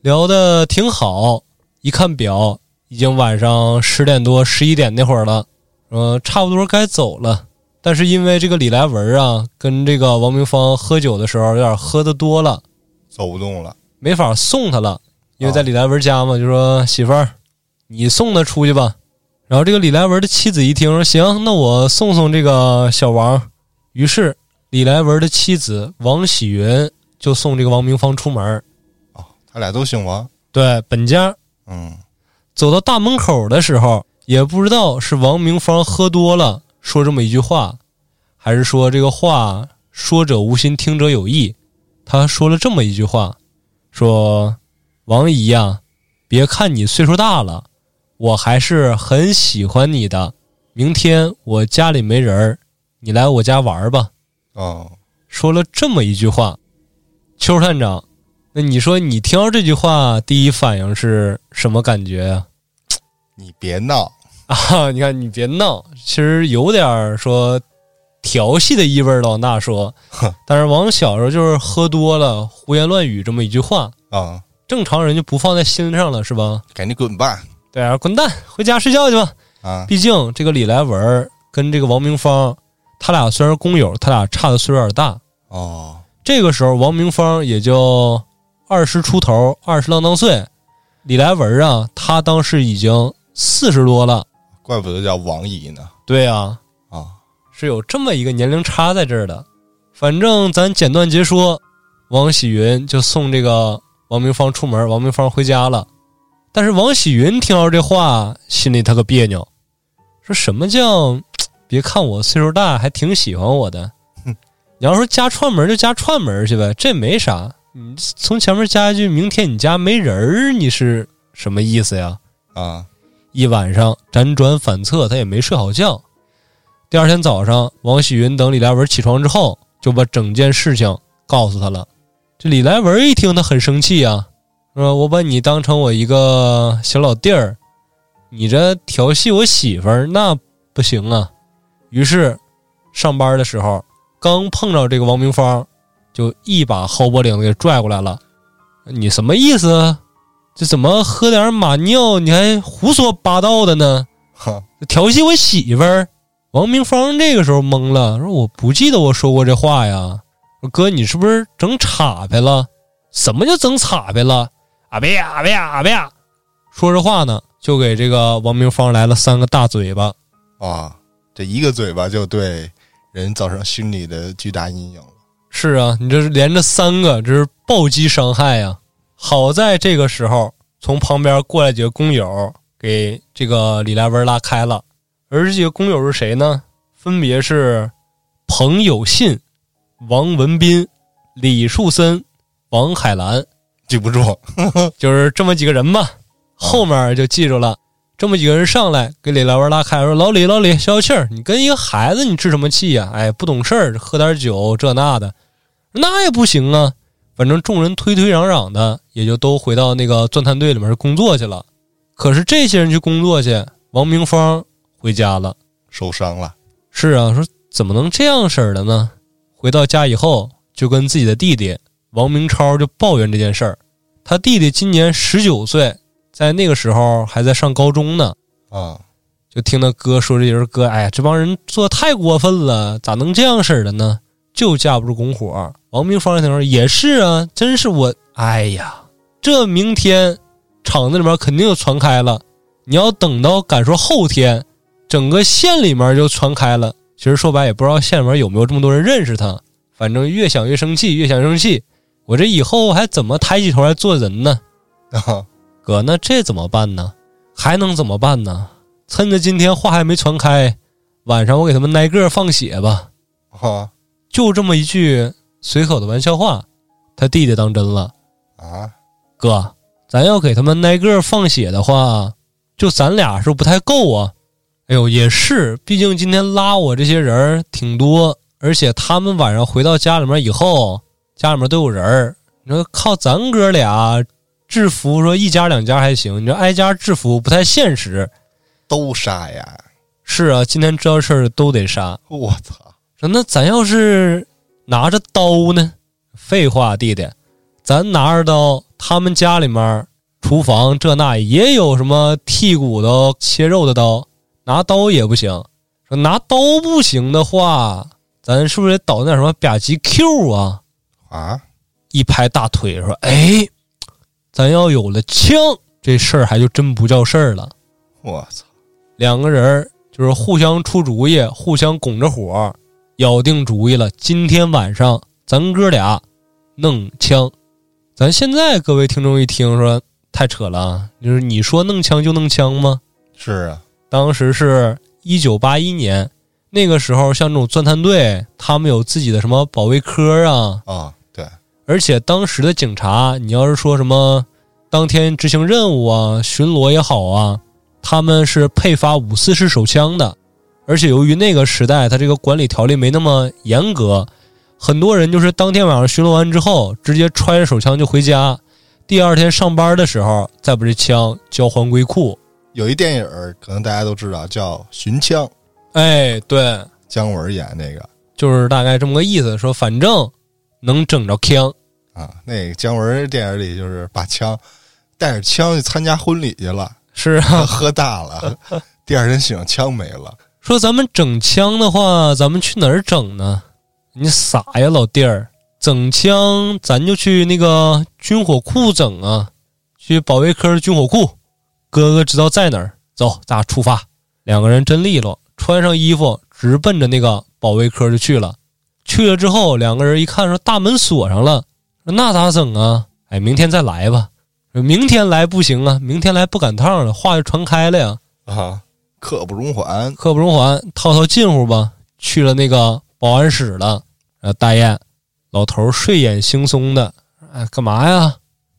聊的挺好。一看表，已经晚上十点多、十一点那会儿了，嗯，差不多该走了。但是因为这个李来文啊，跟这个王明芳喝酒的时候有点喝的多了，走不动了。没法送他了，因为在李来文家嘛，就说媳妇儿，你送他出去吧。然后这个李来文的妻子一听说行，那我送送这个小王。于是李来文的妻子王喜云就送这个王明芳出门。哦，他俩都姓王。对，本家嗯，走到大门口的时候，也不知道是王明芳喝多了说这么一句话，还是说这个话说者无心，听者有意。他说了这么一句话，说：“王姨呀，别看你岁数大了，我还是很喜欢你的。明天我家里没人儿，你来我家玩吧。”哦，说了这么一句话，邱探长，那你说你听到这句话，第一反应是什么感觉呀、你别闹。啊？你看，你别闹，其实有点说调戏的意味儿了。那说，但是王小时候就是喝多了，胡言乱语这么一句话，啊，正常人就不放在心上了，是吧？赶紧滚吧。对啊，滚蛋，回家睡觉去吧。啊，毕竟这个李来文跟这个王明芳，他俩虽然工友，他俩差的岁数有点大。哦，这个时候，王明芳也就二十出头，二十郎当岁。李来文啊，他当时已经四十多了。怪不得叫王姨呢。对啊，啊，是有这么一个年龄差在这儿的。反正咱简短截说，王喜云就送这个王明芳出门，王明芳回家了。但是王喜云听到这话，心里他可别扭，说什么叫别看我岁数大，还挺喜欢我的。哼你要说加串门就加串门去呗，这没啥。你从前面加一句“明天你家没人儿”，你是什么意思呀？啊，一晚上辗转反侧，他也没睡好觉。第二天早上，王喜云等李来文起床之后，就把整件事情告诉他了。这李来文一听，他很生气啊，说：“我把你当成我一个小老弟儿，你这调戏我媳妇儿，那不行啊。”于是上班的时候，刚碰着这个王明芳，就一把薅脖领子给拽过来了。你什么意思？这怎么喝点马尿你还胡说八道的呢？哈，调戏我媳妇儿。王明芳这个时候懵了，说：“我不记得我说过这话呀。”说：“哥，你是不是整岔劈了？什么叫整岔劈了？啊别啊别啊别！说着话呢，就给这个王明芳来了三个大嘴巴。啊，这一个嘴巴就对人造成心理的巨大阴影了。是啊，你这是连着三个，这是暴击伤害呀、好在这个时候，从旁边过来几个工友，给这个李来文拉开了。而这几个工友是谁呢？分别是彭有信、王文斌、李树森、王海兰，记不住。就是这么几个人吧。后面就记住了，这么几个人上来给李来文拉开，说：“老李，老李，消消气儿，你跟一个孩子，你置什么气呀、哎，不懂事儿，喝点酒这那的，那也不行啊。反正众人推推攘攘的，也就都回到那个钻探队里面工作去了。可是这些人去工作去，王明芳回家了。受伤了。是啊，说怎么能这样式儿的呢？回到家以后，就跟自己的弟弟王明超就抱怨这件事儿。他弟弟今年十九岁，在那个时候还在上高中呢，啊，就听他哥说这人哥，哎呀，这帮人做的太过分了，咋能这样式儿的呢？就架不住拱火。王明芳一听说也是啊，真是我，哎呀，这明天厂子里面肯定就传开了。你要等到敢说后天，整个县里面就传开了。其实说白也不知道县里面有没有这么多人认识他，反正越想越生气，越想越生气。我这以后还怎么抬起头来做人呢？啊，哥，那这怎么办呢？还能怎么办呢？趁着今天话还没传开，晚上我给他们挨个放血吧。啊就这么一句随口的玩笑话，他弟弟当真了。啊，哥，咱要给他们挨个放血的话，就咱俩是不是不太够啊？哎呦，也是，毕竟今天拉我这些人儿挺多，而且他们晚上回到家里面以后，家里面都有人儿。你说靠咱哥俩制服，说一家两家还行，你说挨家制服不太现实。都杀呀！是啊，今天知道事儿都得杀。我操！说那咱要是拿着刀呢？废话，弟弟，咱拿着刀，他们家里面厨房这那也有什么剔骨头、切肉的刀，拿刀也不行。说拿刀不行的话，咱是不是得捣点什么吧唧 Q 啊？啊，一拍大腿说：“哎，咱要有了枪，这事儿还就真不叫事儿了。我操，两个人儿就是互相出主意，互相拱着火，咬定主意了。今天晚上咱哥俩弄枪。咱现在各位听众一听说太扯了啊，就是你说弄枪就弄枪吗？是啊，当时是一九八一年，那个时候像这种钻探队，他们有自己的什么保卫科啊，啊，对，而且当时的警察，你要是说什么当天执行任务啊、巡逻也好啊，他们是配发五四式手枪的。而且由于那个时代，他这个管理条例没那么严格，很多人就是当天晚上巡逻完之后，直接揣着手枪就回家，第二天上班的时候再把这枪交还归库。有一电影儿可能大家都知道，叫《寻枪》，哎，对，姜文演那个就是大概这么个意思，说反正能整着枪。啊，那个姜文电影里就是把枪带着枪去参加婚礼去了，是啊，喝大了，第二天醒枪没了，说咱们整枪的话，咱们去哪儿整呢？你傻呀，老弟儿！整枪咱就去那个军火库整啊，去保卫科军火库。哥哥知道在哪儿，走，咱俩出发。两个人真利落，穿上衣服，直奔着那个保卫科就去了。去了之后，两个人一看说大门锁上了，说那咋整啊？哎，明天再来吧。说明天来不行啊，明天来不赶趟了，话就传开了呀。啊，刻不容缓，刻不容缓，套套近乎吧。去了那个保安室了，呃，大爷，老头睡眼惺忪的，哎，干嘛呀？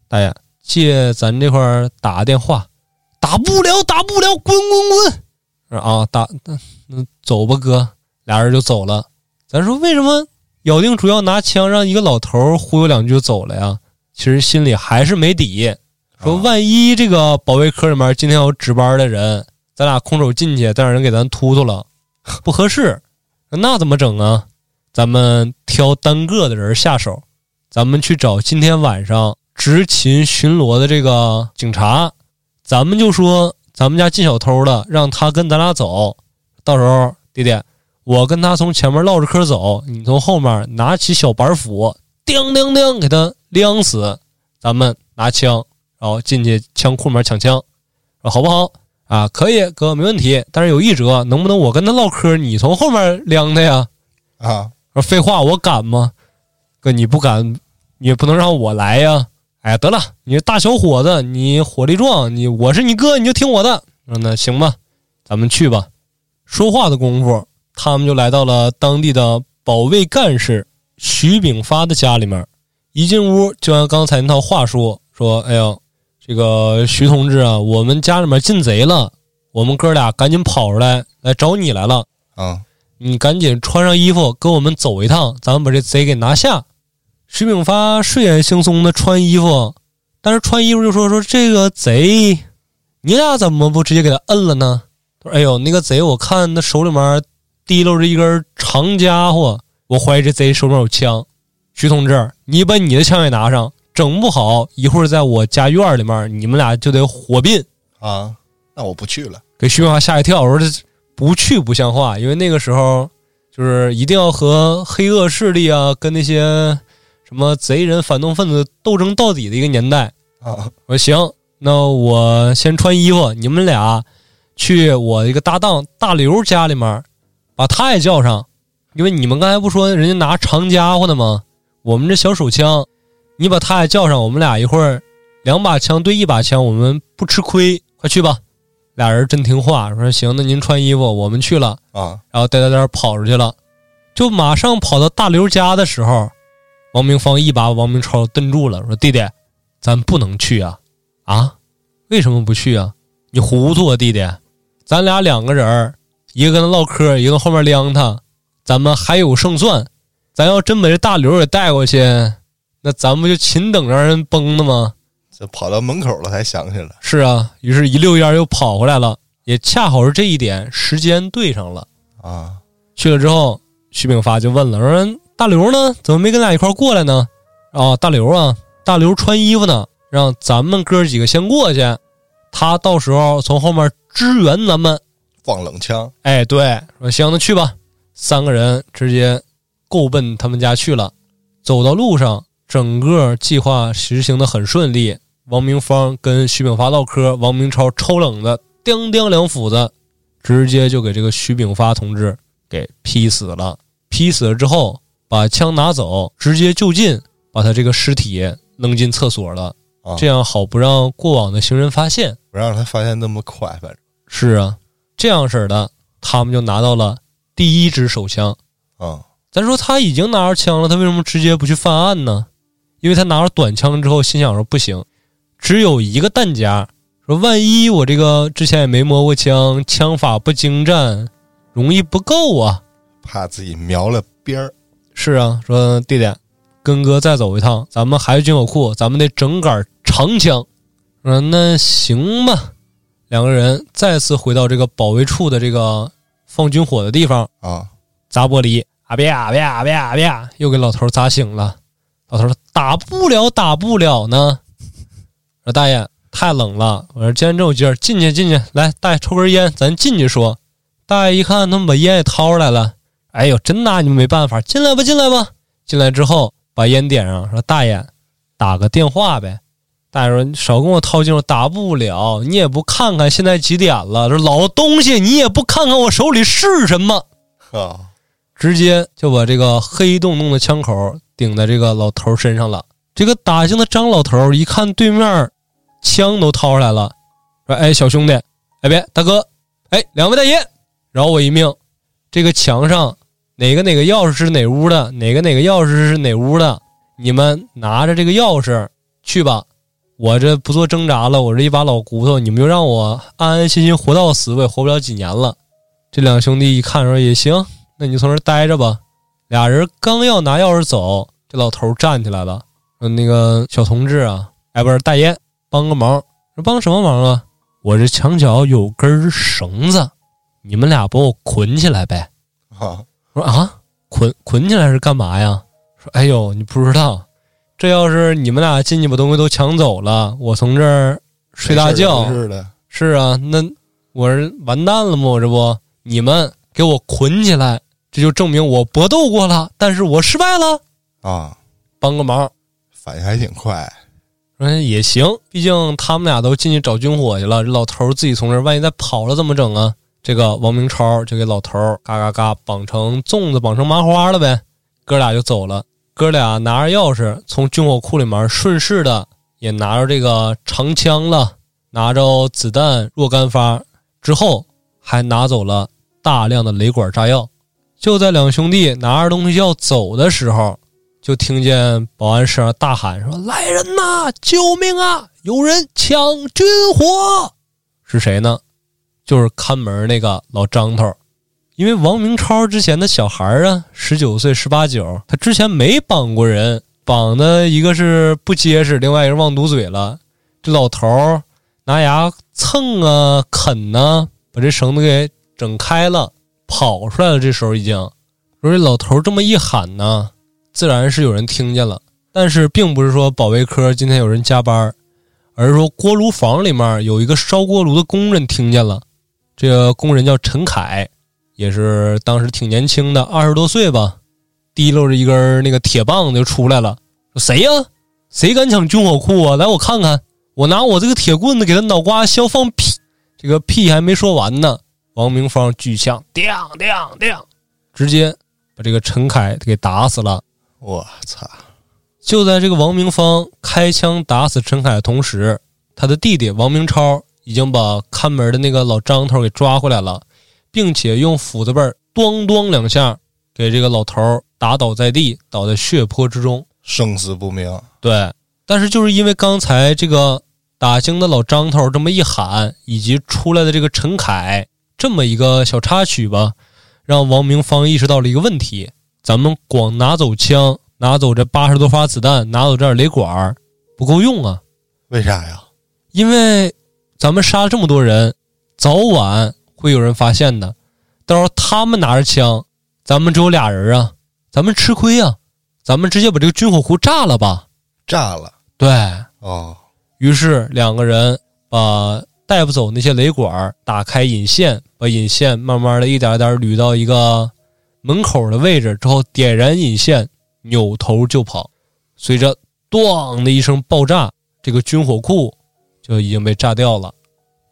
大爷，借咱这块儿打个电话，打不了，打不了，滚滚滚！啊，打那那走吧，哥，俩人就走了。咱说为什么咬定主要拿枪让一个老头忽悠两句就走了呀？其实心里还是没底，说万一这个保卫科里面今天有值班的人，咱俩空手进去，再让人给咱突突了，不合适。那怎么整啊？咱们挑单个的人下手，咱们去找今天晚上执勤巡逻的这个警察，咱们就说咱们家进小偷了，让他跟咱俩走。到时候弟弟，我跟他从前面唠着嗑走，你从后面拿起小板斧，叮叮叮给他亮死。咱们拿枪，然后进去枪库里面抢枪，说好不好？啊，可以，哥，没问题。但是有一折，能不能我跟他唠嗑，你从后面亮他呀？啊，说废话，我敢吗？哥，你不敢，你也不能让我来呀。哎，得了，你这大小伙子，你火力壮，你我是你哥，你就听我的。说那行吧，咱们去吧。说话的功夫，他们就来到了当地的保卫干事徐炳发的家里面。一进屋，就按刚才那套话说，说：“哎呀，这个徐同志啊，我们家里面进贼了，我们哥俩赶紧跑出来来找你来了。啊，你赶紧穿上衣服，跟我们走一趟，咱们把这贼给拿下。”徐炳发睡眼惺忪的穿衣服，但是穿衣服就说：“说这个贼，你俩怎么不直接给他摁了呢？”他说：“哎呦，那个贼，我看他手里面提溜着一根长家伙，我怀疑这贼手里面有枪。徐同志，你把你的枪也拿上，整不好一会儿在我家院里面，你们俩就得火并。”啊，那我不去了，给徐炳发吓一跳，我说这不去不像话，因为那个时候就是一定要和黑恶势力啊，跟那些什么贼人、反动分子斗争到底的一个年代。啊，我说行，那我先穿衣服，你们俩去我一个搭档大刘家里面，把他也叫上，因为你们刚才不说人家拿长家伙的吗？我们这小手枪，你把他也叫上，我们俩一会儿两把枪对一把枪，我们不吃亏，快去吧。俩人真听话，说行，那您穿衣服，我们去了。啊，然后呆呆呆跑出去了，就马上跑到大刘家的时候，王明芳一把把王明超瞪住了，说：“弟弟，咱不能去啊！啊，为什么不去啊？你糊涂啊，弟弟！咱俩两个人儿，一个跟他唠嗑，一个后面晾他，咱们还有胜算。咱要真把这大刘给带过去，那咱不就勤等让人崩了吗？这跑到门口了才想起来，是啊，于是一溜烟又跑回来了，也恰好是这一点，时间对上了。啊，去了之后，徐炳发就问了，说大刘呢？怎么没跟俩一块过来呢？啊，大刘啊，大刘穿衣服呢，让咱们哥几个先过去，他到时候从后面支援咱们。放冷枪，哎，对，说行，那去吧。三个人直接够奔他们家去了。走到路上，整个计划实行的很顺利。王明芳跟徐炳发唠嗑，王明超抽冷子，叮叮两斧子，直接就给这个徐炳发同志给劈死了。劈死了之后，把枪拿走，直接就近把他这个尸体扔进厕所了，啊这样好不让过往的行人发现。不让他发现那么快，反正是啊，这样式儿的，他们就拿到了第一支手枪。啊，咱说他已经拿着枪了，他为什么直接不去犯案呢？因为他拿着短枪之后，心想说不行，只有一个弹夹，说万一我这个之前也没摸过枪，枪法不精湛，容易不够啊。怕自己瞄了边儿，是啊，说弟弟，跟哥再走一趟，咱们还是军火库，咱们得整杆长枪。说那行吧，两个人再次回到这个保卫处的这个放军火的地方，啊，砸玻璃，啊啪啊啪啊啪啊啪，又给老头砸醒了。老头说：“打不了，打不了呢。”说大爷太冷了，我说今天这有劲儿，进去进去，来大爷抽根烟，咱进去说。大爷一看他们把烟也掏出来了，哎呦，真拿你们没办法，进来吧，进来吧。进来之后把烟点上，说大爷打个电话呗。大爷说：“你少跟我套近乎，打不了，你也不看看现在几点了，这老东西你也不看看我手里是什么。”呵，直接就把这个黑洞洞的枪口顶在这个老头身上了。这个打星的张老头一看对面枪都掏出来了，说：“哎，小兄弟，哎别，大哥，哎，两位大爷，饶我一命！这个墙上哪个哪个钥匙是哪屋的，哪个哪个钥匙是哪屋的，你们拿着这个钥匙去吧。我这不做挣扎了，我这一把老骨头，你们就让我安安心心活到死，我也活不了几年了。”这两兄弟一看说：“也行。”那你就从这待着吧。俩人刚要拿钥匙走，这老头站起来了，说：“那个小同志啊，哎，不是大爷，帮个忙。说帮什么忙啊？我这墙角有根绳子，你们俩把我捆起来呗。啊，”说：“啊，捆捆起来是干嘛呀？”说：“哎呦，你不知道，这要是你们俩进去把东西都抢走了，我从这儿睡大觉，是的，是啊，那我是完蛋了吗？我这不，你们给我捆起来，这就证明我搏斗过了，但是我失败了。啊，帮个忙，反应还挺快，说也行，毕竟他们俩都进去找军火去了，这老头自己从这儿，万一再跑了怎么整啊？这个王明超就给老头嘎嘎嘎绑成粽子，绑成麻花了呗。哥俩就走了，哥俩拿着钥匙从军火库里面顺势的也拿着这个长枪了，拿着子弹若干发，之后还拿走了大量的雷管炸药。就在两兄弟拿着东西要走的时候，就听见保安室大喊说：“来人呐！救命啊！有人抢军火！”是谁呢？就是看门那个老张头。因为王明超之前的小孩啊，十九岁、十八九，他之前没绑过人，绑的一个是不结实，另外一个是忘堵嘴了。这老头拿牙蹭啊、啃呐、把这绳子给整开了，跑出来了。这时候已经，说这老头这么一喊呢，自然是有人听见了。但是并不是说保卫科今天有人加班，而是说锅炉房里面有一个烧锅炉的工人听见了。这个工人叫陈凯，也是当时挺年轻的，二十多岁吧，提溜着一根那个铁棒子就出来了，说谁呀？谁敢抢军火库啊？来，我看看，我拿我这个铁棍子给他脑瓜削放屁！这个屁还没说完呢，王明芳举枪，叮叮叮，直接把这个陈凯给打死了。我操，就在这个王明芳开枪打死陈凯的同时，他的弟弟王明超已经把看门的那个老张头给抓回来了，并且用斧子背儿咣咣两下给这个老头儿打倒在地，倒在血泊之中。生死不明，对，但是就是因为刚才这个打更的老张头这么一喊，以及出来的这个陈凯这么一个小插曲吧，让王明芳意识到了一个问题：咱们光拿走枪，拿走这八十多发子弹，拿走这点雷管儿不够用啊，为啥呀？因为咱们杀了这么多人，早晚会有人发现的。到时候他们拿着枪，咱们只有俩人啊，咱们吃亏呀，咱们直接把这个军火库炸了吧。炸了对哦，于是，两个人把带不走那些雷管儿打开引线，把引线慢慢的一点点捋到一个门口的位置之后，点燃引线，扭头就跑。随着“咣”的一声爆炸，这个军火库就已经被炸掉了。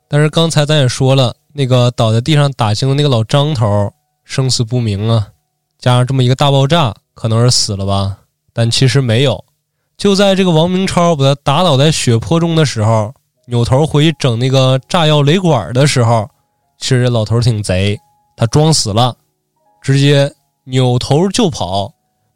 但是刚才咱也说了，那个倒在地上打星的那个老张头生死不明啊，加上这么一个大爆炸，可能是死了吧？但其实没有。就在这个王明超把他打倒在血泊中的时候，扭头回去整那个炸药雷管的时候，其实这老头挺贼，他装死了，直接扭头就跑，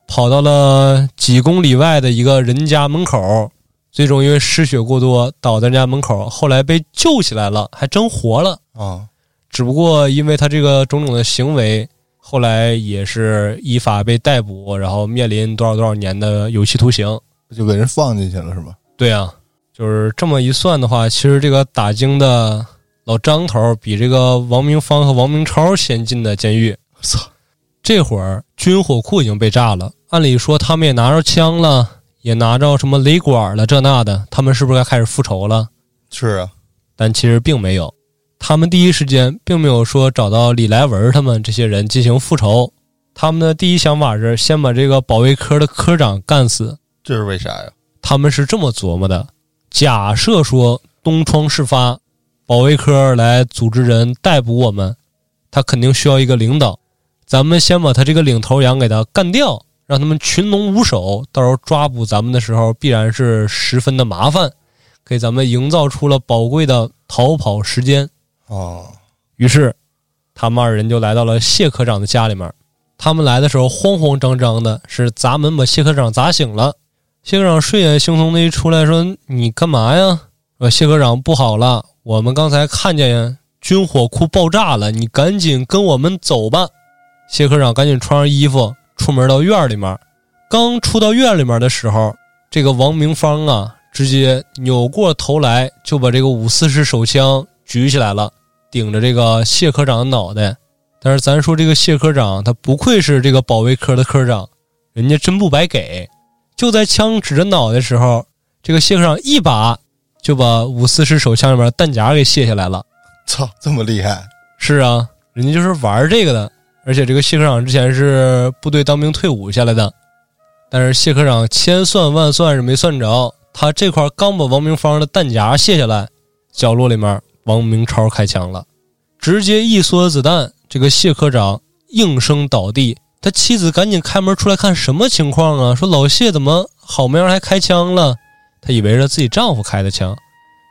跑到了几公里外的一个人家门口，最终因为失血过多倒在人家门口，后来被救起来了，还真活了。啊，只不过因为他这个种种的行为，后来也是依法被逮捕，然后面临多少多少年的有期徒刑。就给人放进去了是吧？对啊，就是这么一算的话，其实这个打更的老张头比这个王明芳和王明超先进的监狱。操，这会儿军火库已经被炸了，按理说他们也拿着枪了，也拿着什么雷管了，这那的，他们是不是该开始复仇了？是啊，但其实并没有，他们第一时间并没有说找到李来文他们这些人进行复仇，他们的第一想法是先把这个保卫科的科长干死。这是为啥呀？他们是这么琢磨的：假设说东窗事发，保卫科来组织人逮捕我们，他肯定需要一个领导，咱们先把他这个领头羊给他干掉，让他们群龙无首，到时候抓捕咱们的时候必然是十分的麻烦，给咱们营造出了宝贵的逃跑时间。哦，于是，他们二人就来到了谢科长的家里面。他们来的时候慌慌张张的，是砸门把谢科长砸醒了。谢科长睡眼惺忪的一出来，说：“你干嘛呀？”说：“谢科长不好了，我们刚才看见军火库爆炸了，你赶紧跟我们走吧。”谢科长赶紧穿上衣服，出门到院里面。刚出到院里面的时候，这个王明芳啊，直接扭过头来就把这个五四式手枪举起来了，顶着这个谢科长的脑袋。但是咱说这个谢科长，他不愧是这个保卫科的科长，人家真不白给。就在枪指着脑袋的时候，这个谢科长一把就把五四式手枪里面弹夹给卸下来了。操，这么厉害！是啊，人家就是玩这个的。而且这个谢科长之前是部队当兵退伍下来的，但是谢科长千算万算是没算着，他这块刚把王明芳的弹夹卸下来，角落里面王明超开枪了，直接一梭子弹，这个谢科长应声倒地。他妻子赶紧开门出来看什么情况啊？说老谢怎么好模样还开枪了？他以为是自己丈夫开的枪，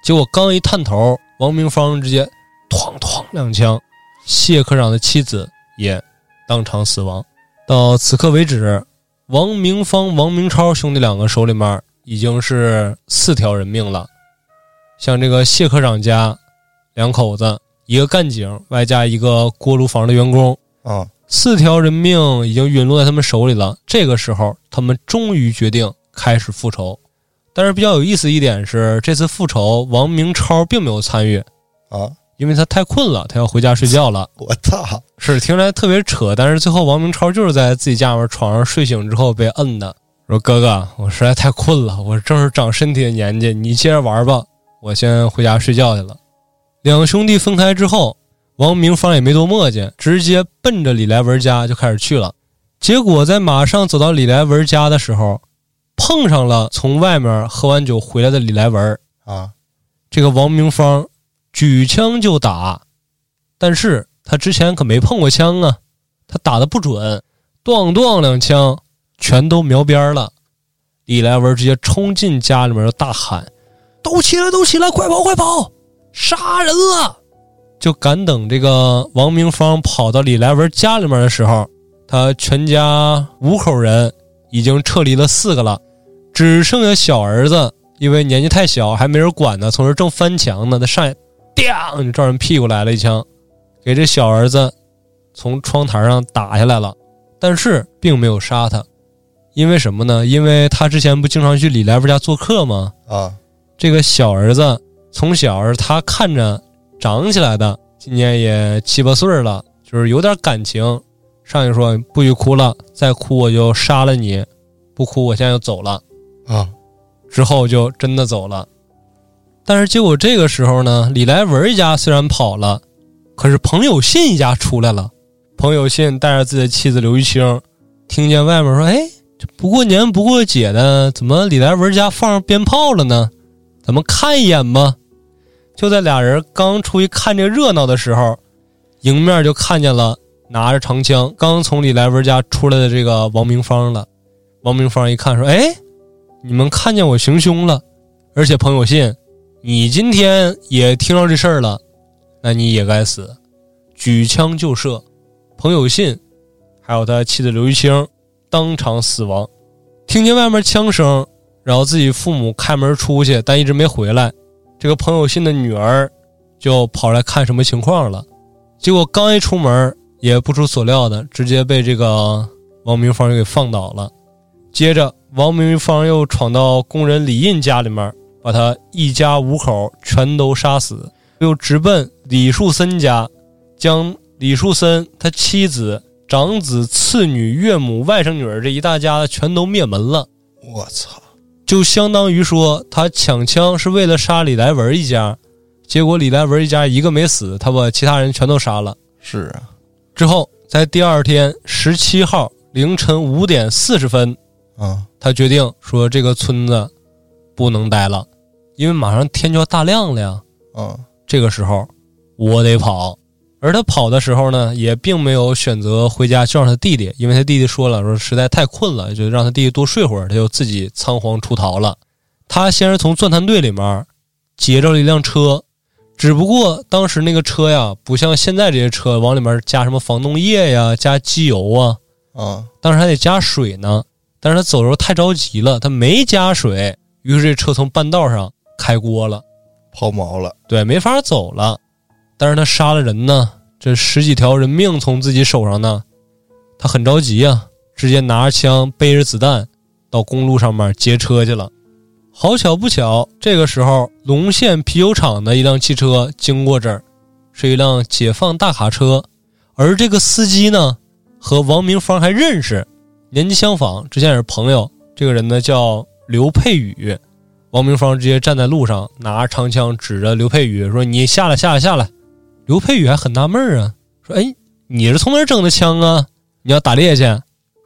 结果刚一探头，王明芳直接哐哐两枪，谢科长的妻子也当场死亡。到此刻为止，王明芳、王明超兄弟两个手里面已经是四条人命了。像这个谢科长家两口子，一个干警，外加一个锅炉房的员工啊。四条人命已经陨落在他们手里了。这个时候，他们终于决定开始复仇。但是比较有意思一点是，这次复仇王明超并没有参与啊，因为他太困了，他要回家睡觉了。我操，是听来特别扯，但是最后王明超就是在自己家里面床上睡醒之后被摁的，说：“哥哥，我实在太困了，我正是长身体的年纪，你接着玩吧，我先回家睡觉去了。”两兄弟分开之后。王明芳也没多磨叽，直接奔着李来文家就开始去了。结果在马上走到李来文家的时候，碰上了从外面喝完酒回来的李来文啊。这个王明芳举枪就打，但是他之前可没碰过枪啊，他打的不准，咣咣两枪全都瞄边了。李来文直接冲进家里面就大喊：“都起来，都起来，快跑，快跑，杀人了！”就赶等这个王明芳跑到李来文家里面的时候，他全家五口人已经撤离了四个了，只剩下小儿子，因为年纪太小还没人管呢，从这正翻墙呢，他上，咣就照人屁股来了一枪，给这小儿子从窗台上打下来了，但是并没有杀他，因为什么呢？因为他之前不经常去李来福家做客吗？啊，这个小儿子从小是他看着。长起来的，今年也七八岁了，就是有点感情，上去说不许哭了，再哭我就杀了你，不哭我现在就走了。啊，之后就真的走了。但是结果这个时候呢，李来文一家虽然跑了，可是彭有信一家出来了。彭有信带着自己的妻子刘玉清，听见外面说：“哎，这不过年不过节的，怎么李来文家放上鞭炮了呢？咱们看一眼吧。”就在俩人刚出去看这热闹的时候，迎面就看见了拿着长枪刚从李来文家出来的这个王明芳了。王明芳一看说：“哎。”你们看见我行凶了，而且彭有信，你今天也听到这事儿了，那你也该死。举枪就射，彭有信，还有他妻子刘玉清当场死亡。听见外面枪声，然后自己父母开门出去，但一直没回来。这个彭有信的女儿就跑来看什么情况了，结果刚一出门，也不出所料的，直接被这个王明芳给放倒了。接着。王明芳又闯到工人李印家里面，把他一家五口全都杀死，又直奔李树森家，将李树森他妻子、长子、次女、岳母、外甥女儿这一大家子全都灭门了。我操！就相当于说他抢枪是为了杀李来文一家，结果李来文一家一个没死，他把其他人全都杀了。是啊，之后在第二天十七号凌晨五点四十分。啊，他决定说这个村子不能待了，因为马上天就要大亮了呀。嗯，这个时候我得跑。而他跑的时候呢，也并没有选择回家叫上他弟弟，因为他弟弟说了，说实在太困了，就让他弟弟多睡会儿，他就自己仓皇出逃了。他先是从钻探队里面劫着了一辆车，只不过当时那个车呀，不像现在这些车往里面加什么防冻液呀、加机油啊，啊，当时还得加水呢。但是他走的时候太着急了，他没加水，于是这车从半道上开锅了，抛锚了，对，没法走了。但是他杀了人呢，这十几条人命从自己手上呢，他很着急啊，直接拿着枪背着子弹到公路上面劫车去了。好巧不巧，这个时候龙县啤酒厂的一辆汽车经过这儿，是一辆解放大卡车，而这个司机呢和王明芳还认识。年纪相仿，之前也是朋友。这个人呢叫刘佩宇，王明芳直接站在路上，拿着长枪指着刘佩宇说：“你下来，下来，下来！”刘佩宇还很纳闷啊，说：“哎，你是从哪整的枪啊？你要打猎去？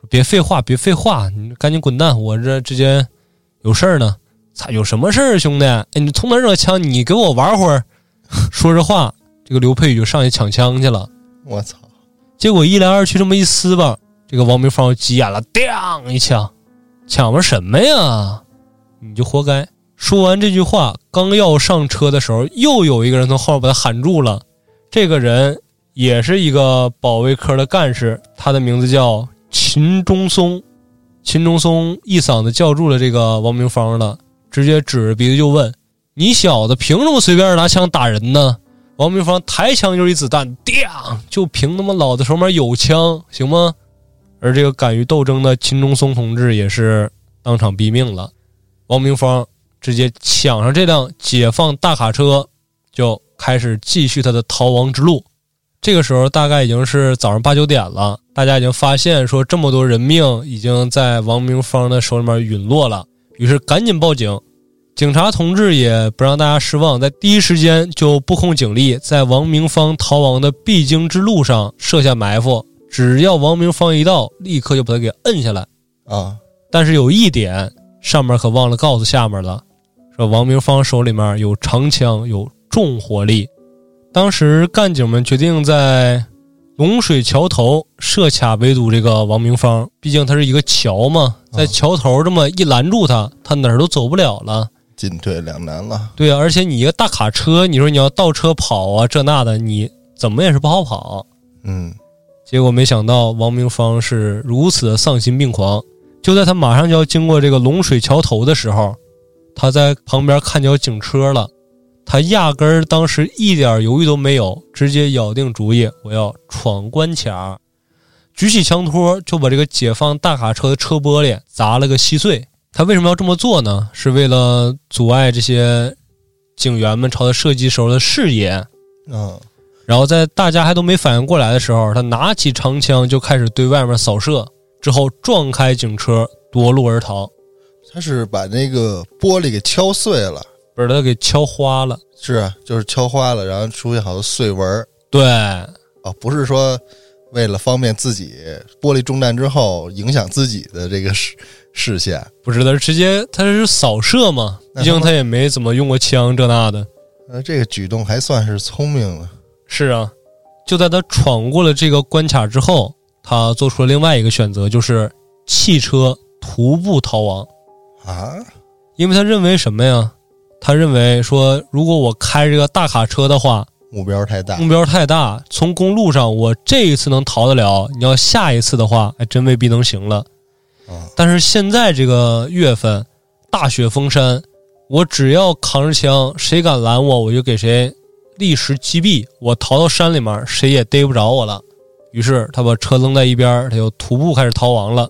别废话，别废话，你赶紧滚蛋！我这之间有事儿呢。操有什么事儿，兄弟？哎，你从哪整的枪？你给我玩会儿。说着话，这个刘佩宇就上去抢枪去了。我操！结果一来二去这么一撕吧。这个王明芳急眼了，当一枪，抢了什么呀？你就活该！说完这句话，刚要上车的时候，又有一个人从后面把他喊住了。这个人也是一个保卫科的干事，他的名字叫秦中松。秦中松一嗓子叫住了这个王明芳了，直接指着鼻子就问：“你小子凭什么随便拿枪打人呢？”王明芳抬枪就是一子弹，当，就凭他妈老子手里面有枪，行吗？而这个敢于斗争的秦中松同志也是当场毙命了。王明芳直接抢上这辆解放大卡车，就开始继续他的逃亡之路。这个时候大概已经是早上八九点了，大家已经发现说这么多人命已经在王明芳的手里面陨落了，于是赶紧报警。警察同志也不让大家失望，在第一时间就布控警力，在王明芳逃亡的必经之路上设下埋伏。只要王明芳一到，立刻就把他给摁下来啊！但是有一点，上面可忘了告诉下面了，说王明芳手里面有长枪，有重火力。当时干警们决定在龙水桥头设卡围堵这个王明芳，毕竟他是一个桥嘛，在桥头这么一拦住他，他哪儿都走不了了，进退两难了。对啊，而且你一个大卡车，你说你要倒车跑啊，这那的，你怎么也是不好跑。嗯。结果没想到王明芳是如此的丧心病狂。就在他马上就要经过这个龙水桥头的时候，他在旁边看见警车了。他压根儿当时一点犹豫都没有，直接咬定主意，我要闯关卡，举起枪托就把这个解放大卡车的车玻璃砸了个稀碎。他为什么要这么做呢？是为了阻碍这些警员们朝他射击时候的视野。嗯。然后在大家还都没反应过来的时候，他拿起长枪就开始对外面扫射，之后撞开警车夺路而逃，他是把那个玻璃给敲碎了，不是他给敲花了。是啊，就是敲花了，然后出现好多碎纹儿对，哦，不是说为了方便自己玻璃中弹之后影响自己的这个视视线，不是他直接他是扫射嘛，那毕竟他也没怎么用过枪这那的。呃，这个举动还算是聪明了。是啊，就在他闯过了这个关卡之后，他做出了另外一个选择，就是汽车徒步逃亡。啊，因为他认为什么呀？他认为说，如果我开这个大卡车的话，目标太大目标太大，从公路上我这一次能逃得了，你要下一次的话，还真未必能行了。啊，但是现在这个月份，大雪封山，我只要扛着枪，谁敢拦我，我就给谁立时击毙。我逃到山里面，谁也逮不着我了。于是他把车扔在一边，他就徒步开始逃亡了。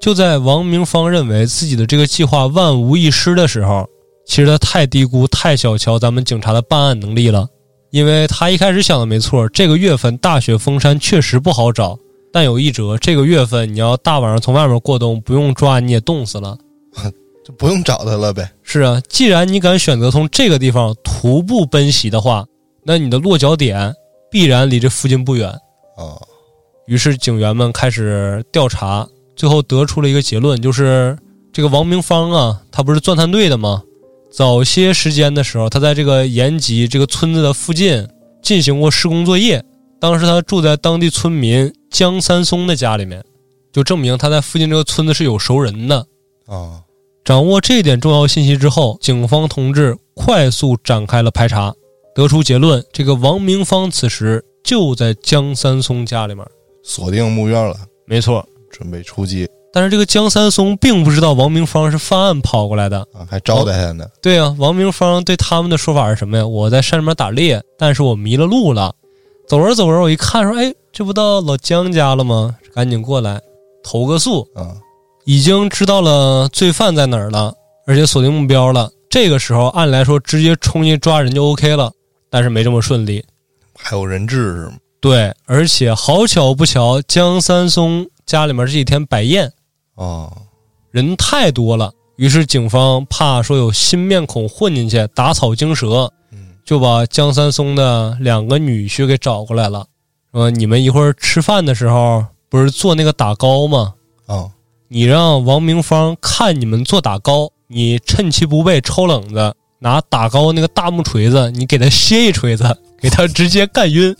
就在王明芳认为自己的这个计划万无一失的时候，其实他太低估、太小瞧咱们警察的办案能力了。因为他一开始想的没错，这个月份大雪封山确实不好找，但有一折，这个月份你要大晚上从外面过冬，不用抓你也冻死了。就不用找他了呗。是啊，既然你敢选择从这个地方徒步奔袭的话，那你的落脚点必然离这附近不远。哦，于是警员们开始调查，最后得出了一个结论，就是这个王明芳啊，他不是钻探队的吗？早些时间的时候，他在这个延吉这个村子的附近进行过施工作业。当时他住在当地村民江三松的家里面，就证明他在附近这个村子是有熟人的。哦，掌握这点重要信息之后，警方同志快速展开了排查，得出结论：这个王明芳此时就在江三松家里面。锁定墓院了，没错，准备出击但是这个江三松并不知道王明芳是犯案跑过来的。啊，还招待他呢。对啊，王明芳对他们的说法是什么呀？我在山里面打猎，但是我迷了路了，走着走着，我一看说，哎，这不到老江家了吗？赶紧过来投个诉。啊，已经知道了罪犯在哪儿了，而且锁定目标了。这个时候，按理来说直接冲进去抓人就 OK 了，但是没这么顺利。还有人质是吗？对，而且好巧不巧，江三松家里面这几天摆宴，哦，人太多了，于是警方怕说有新面孔混进去打草惊蛇，嗯，就把江三松的两个女婿给找过来了，说你们一会儿吃饭的时候不是做那个打糕吗？哦，你让王明芳看你们做打糕，你趁其不备抽冷子，拿打糕那个大木锤子，你给他歇一锤子，给他直接干晕。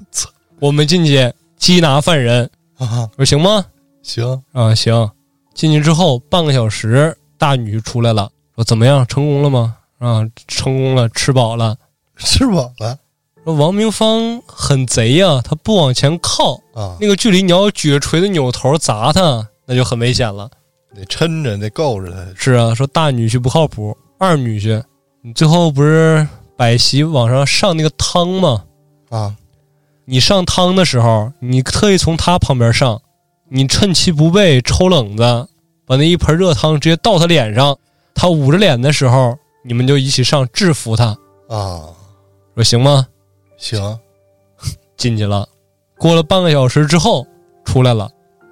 我们进去缉拿犯人，啊，我说行吗？行，啊，行。进去之后半个小时，大女出来了，说怎么样，成功了吗？啊，成功了，吃饱了。吃饱了说王明芳很贼呀、他不往前靠，啊，那个距离你要举着锤子扭头砸他，那就很危险了。得抻着，得够着他。是啊，说大女婿不靠谱，二女婿，你最后不是摆席往上上那个汤吗？啊，你上汤的时候，你特意从他旁边上，你趁其不备抽冷子，把那一盆热汤直接倒他脸上，他捂着脸的时候，你们就一起上制服他，啊，说行吗？行，进去了，过了半个小时之后出来了，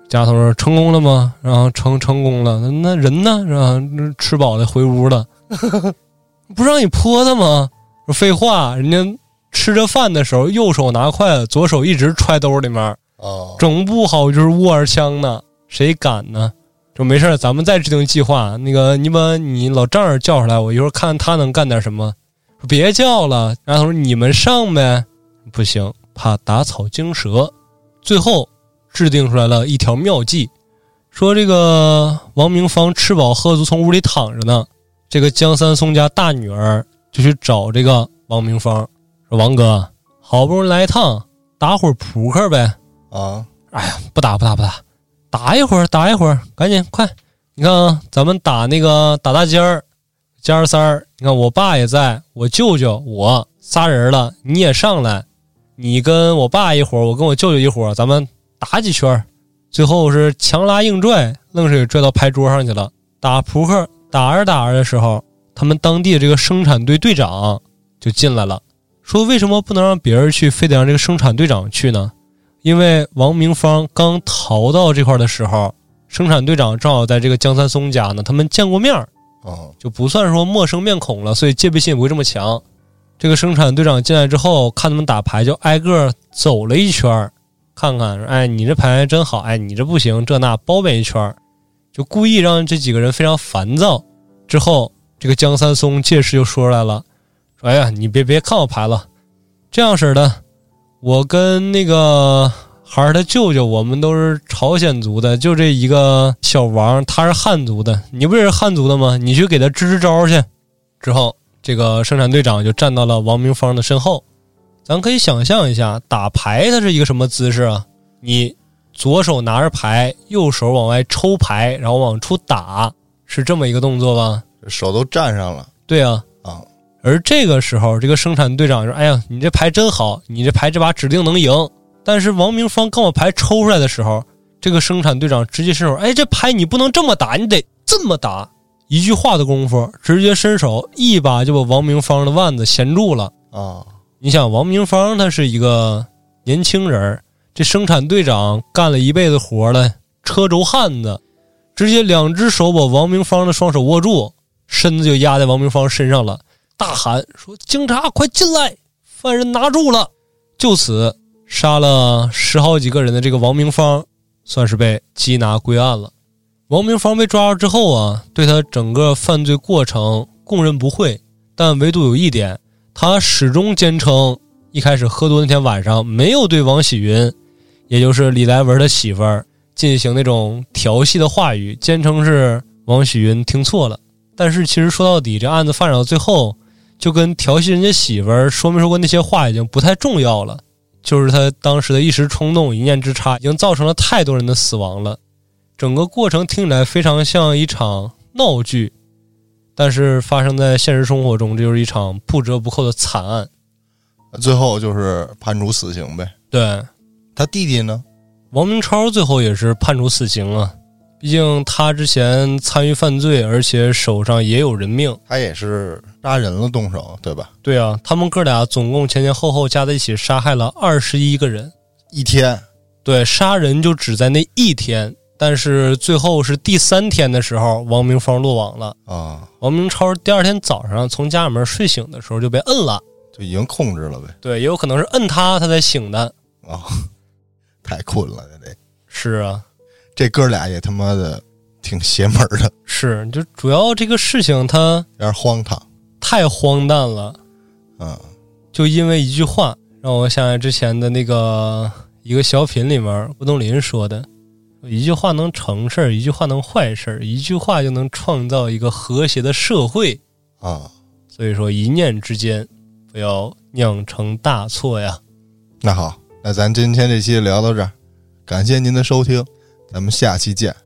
家头说成功了吗？然后成成功了，那那人呢？是吧？吃饱了回屋了，不是让你泼他吗？说废话，人家吃着饭的时候右手拿筷子，左手一直揣兜里面，哦，整不好就是握着枪呢，谁敢呢？就没事咱们再制定计划。那个，你把你老丈人叫出来，我一会儿看他能干点什么。说别叫了，然后他说你们上呗。不行，怕打草惊蛇。最后制定出来了一条妙计，说这个王明芳吃饱喝足，从屋里躺着呢。这个江三松家大女儿就去找这个王明芳，说王哥，好不容易来一趟，打会儿扑克呗。啊，哎呀，不打不打不打，打一会儿打一会儿，赶紧快！你看啊，咱们打那个打大尖儿，尖儿三儿。你看我爸也在，我舅舅我仨人了，你也上来，你跟我爸一伙儿，我跟我舅舅一伙儿，咱们打几圈儿。最后是强拉硬拽，愣是给拽到牌桌上去了。打扑克打着打着的时候，他们当地这个生产队队长就进来了，说为什么不能让别人去，非得让这个生产队长去呢？因为王明芳刚逃到这块的时候，生产队长正好在这个江三松家呢，他们见过面儿，哦，就不算说陌生面孔了，所以戒备心也不会这么强。这个生产队长进来之后，看他们打牌，就挨个走了一圈儿，看看，哎，你这牌真好，哎，你这不行，这那包贬一圈儿，就故意让这几个人非常烦躁。之后，这个江三松借势就说出来了，说：“哎呀，你别别看我牌了，这样式的，我跟那个孩儿他舅舅，我们都是朝鲜族的，就这一个小王，他是汉族的，你不也是汉族的吗？你去给他支支招去。”之后，这个生产队长就站到了王明芳的身后。咱可以想象一下，打牌它是一个什么姿势啊？你左手拿着牌，右手往外抽牌，然后往出打，是这么一个动作吧？手都站上了对啊。啊！而这个时候，这个生产队长说：“哎呀，你这牌真好，你这牌这把指定能赢。”但是王明芳刚把牌抽出来的时候，这个生产队长直接伸手：“哎，这牌你不能这么打，你得这么打。”一句话的功夫，直接伸手一把就把王明芳的腕子衔住了。啊，你想，王明芳他是一个年轻人儿，这生产队长干了一辈子活了，车轴汉子，直接两只手把王明芳的双手握住，身子就压在王明芳身上了，大喊说：“警察，快进来！犯人拿住了！”就此，杀了十好几个人的这个王明芳，算是被缉拿归案了。王明芳被抓住之后啊，对他整个犯罪过程供认不讳，但唯独有一点。他始终坚称，一开始喝多那天晚上没有对王喜云，也就是李来文的媳妇儿进行那种调戏的话语，坚称是王喜云听错了。但是其实说到底，这案子发展到最后，就跟调戏人家媳妇儿说没说过那些话已经不太重要了，就是他当时的一时冲动、一念之差，已经造成了太多人的死亡了。整个过程听起来非常像一场闹剧。但是发生在现实生活中，这就是一场不折不扣的惨案。最后就是判处死刑呗。对，他弟弟呢？王明超最后也是判处死刑啊，毕竟他之前参与犯罪，而且手上也有人命。他也是杀人了，动手对吧？对啊，他们哥俩总共前前后后加在一起杀害了二十一个人。一天对，杀人就只在那一天，但是最后是第三天的时候，王明芳落网了。啊，王明超第二天早上从家里面睡醒的时候就被摁了。就已经控制了呗。对，也有可能是摁他，他才醒的。啊，太困了，这得是啊，这哥俩也他妈的挺邪门儿的，是，就主要这个事情它有点荒唐。太荒诞了，嗯，就因为一句话，让我想起之前的那个一个小品里面，郭冬临说的，一句话能成事儿，一句话能坏事儿，一句话就能创造一个和谐的社会。啊，所以说，一念之间，不要酿成大错呀。那好，那咱今天这期就聊到这儿，感谢您的收听，咱们下期见。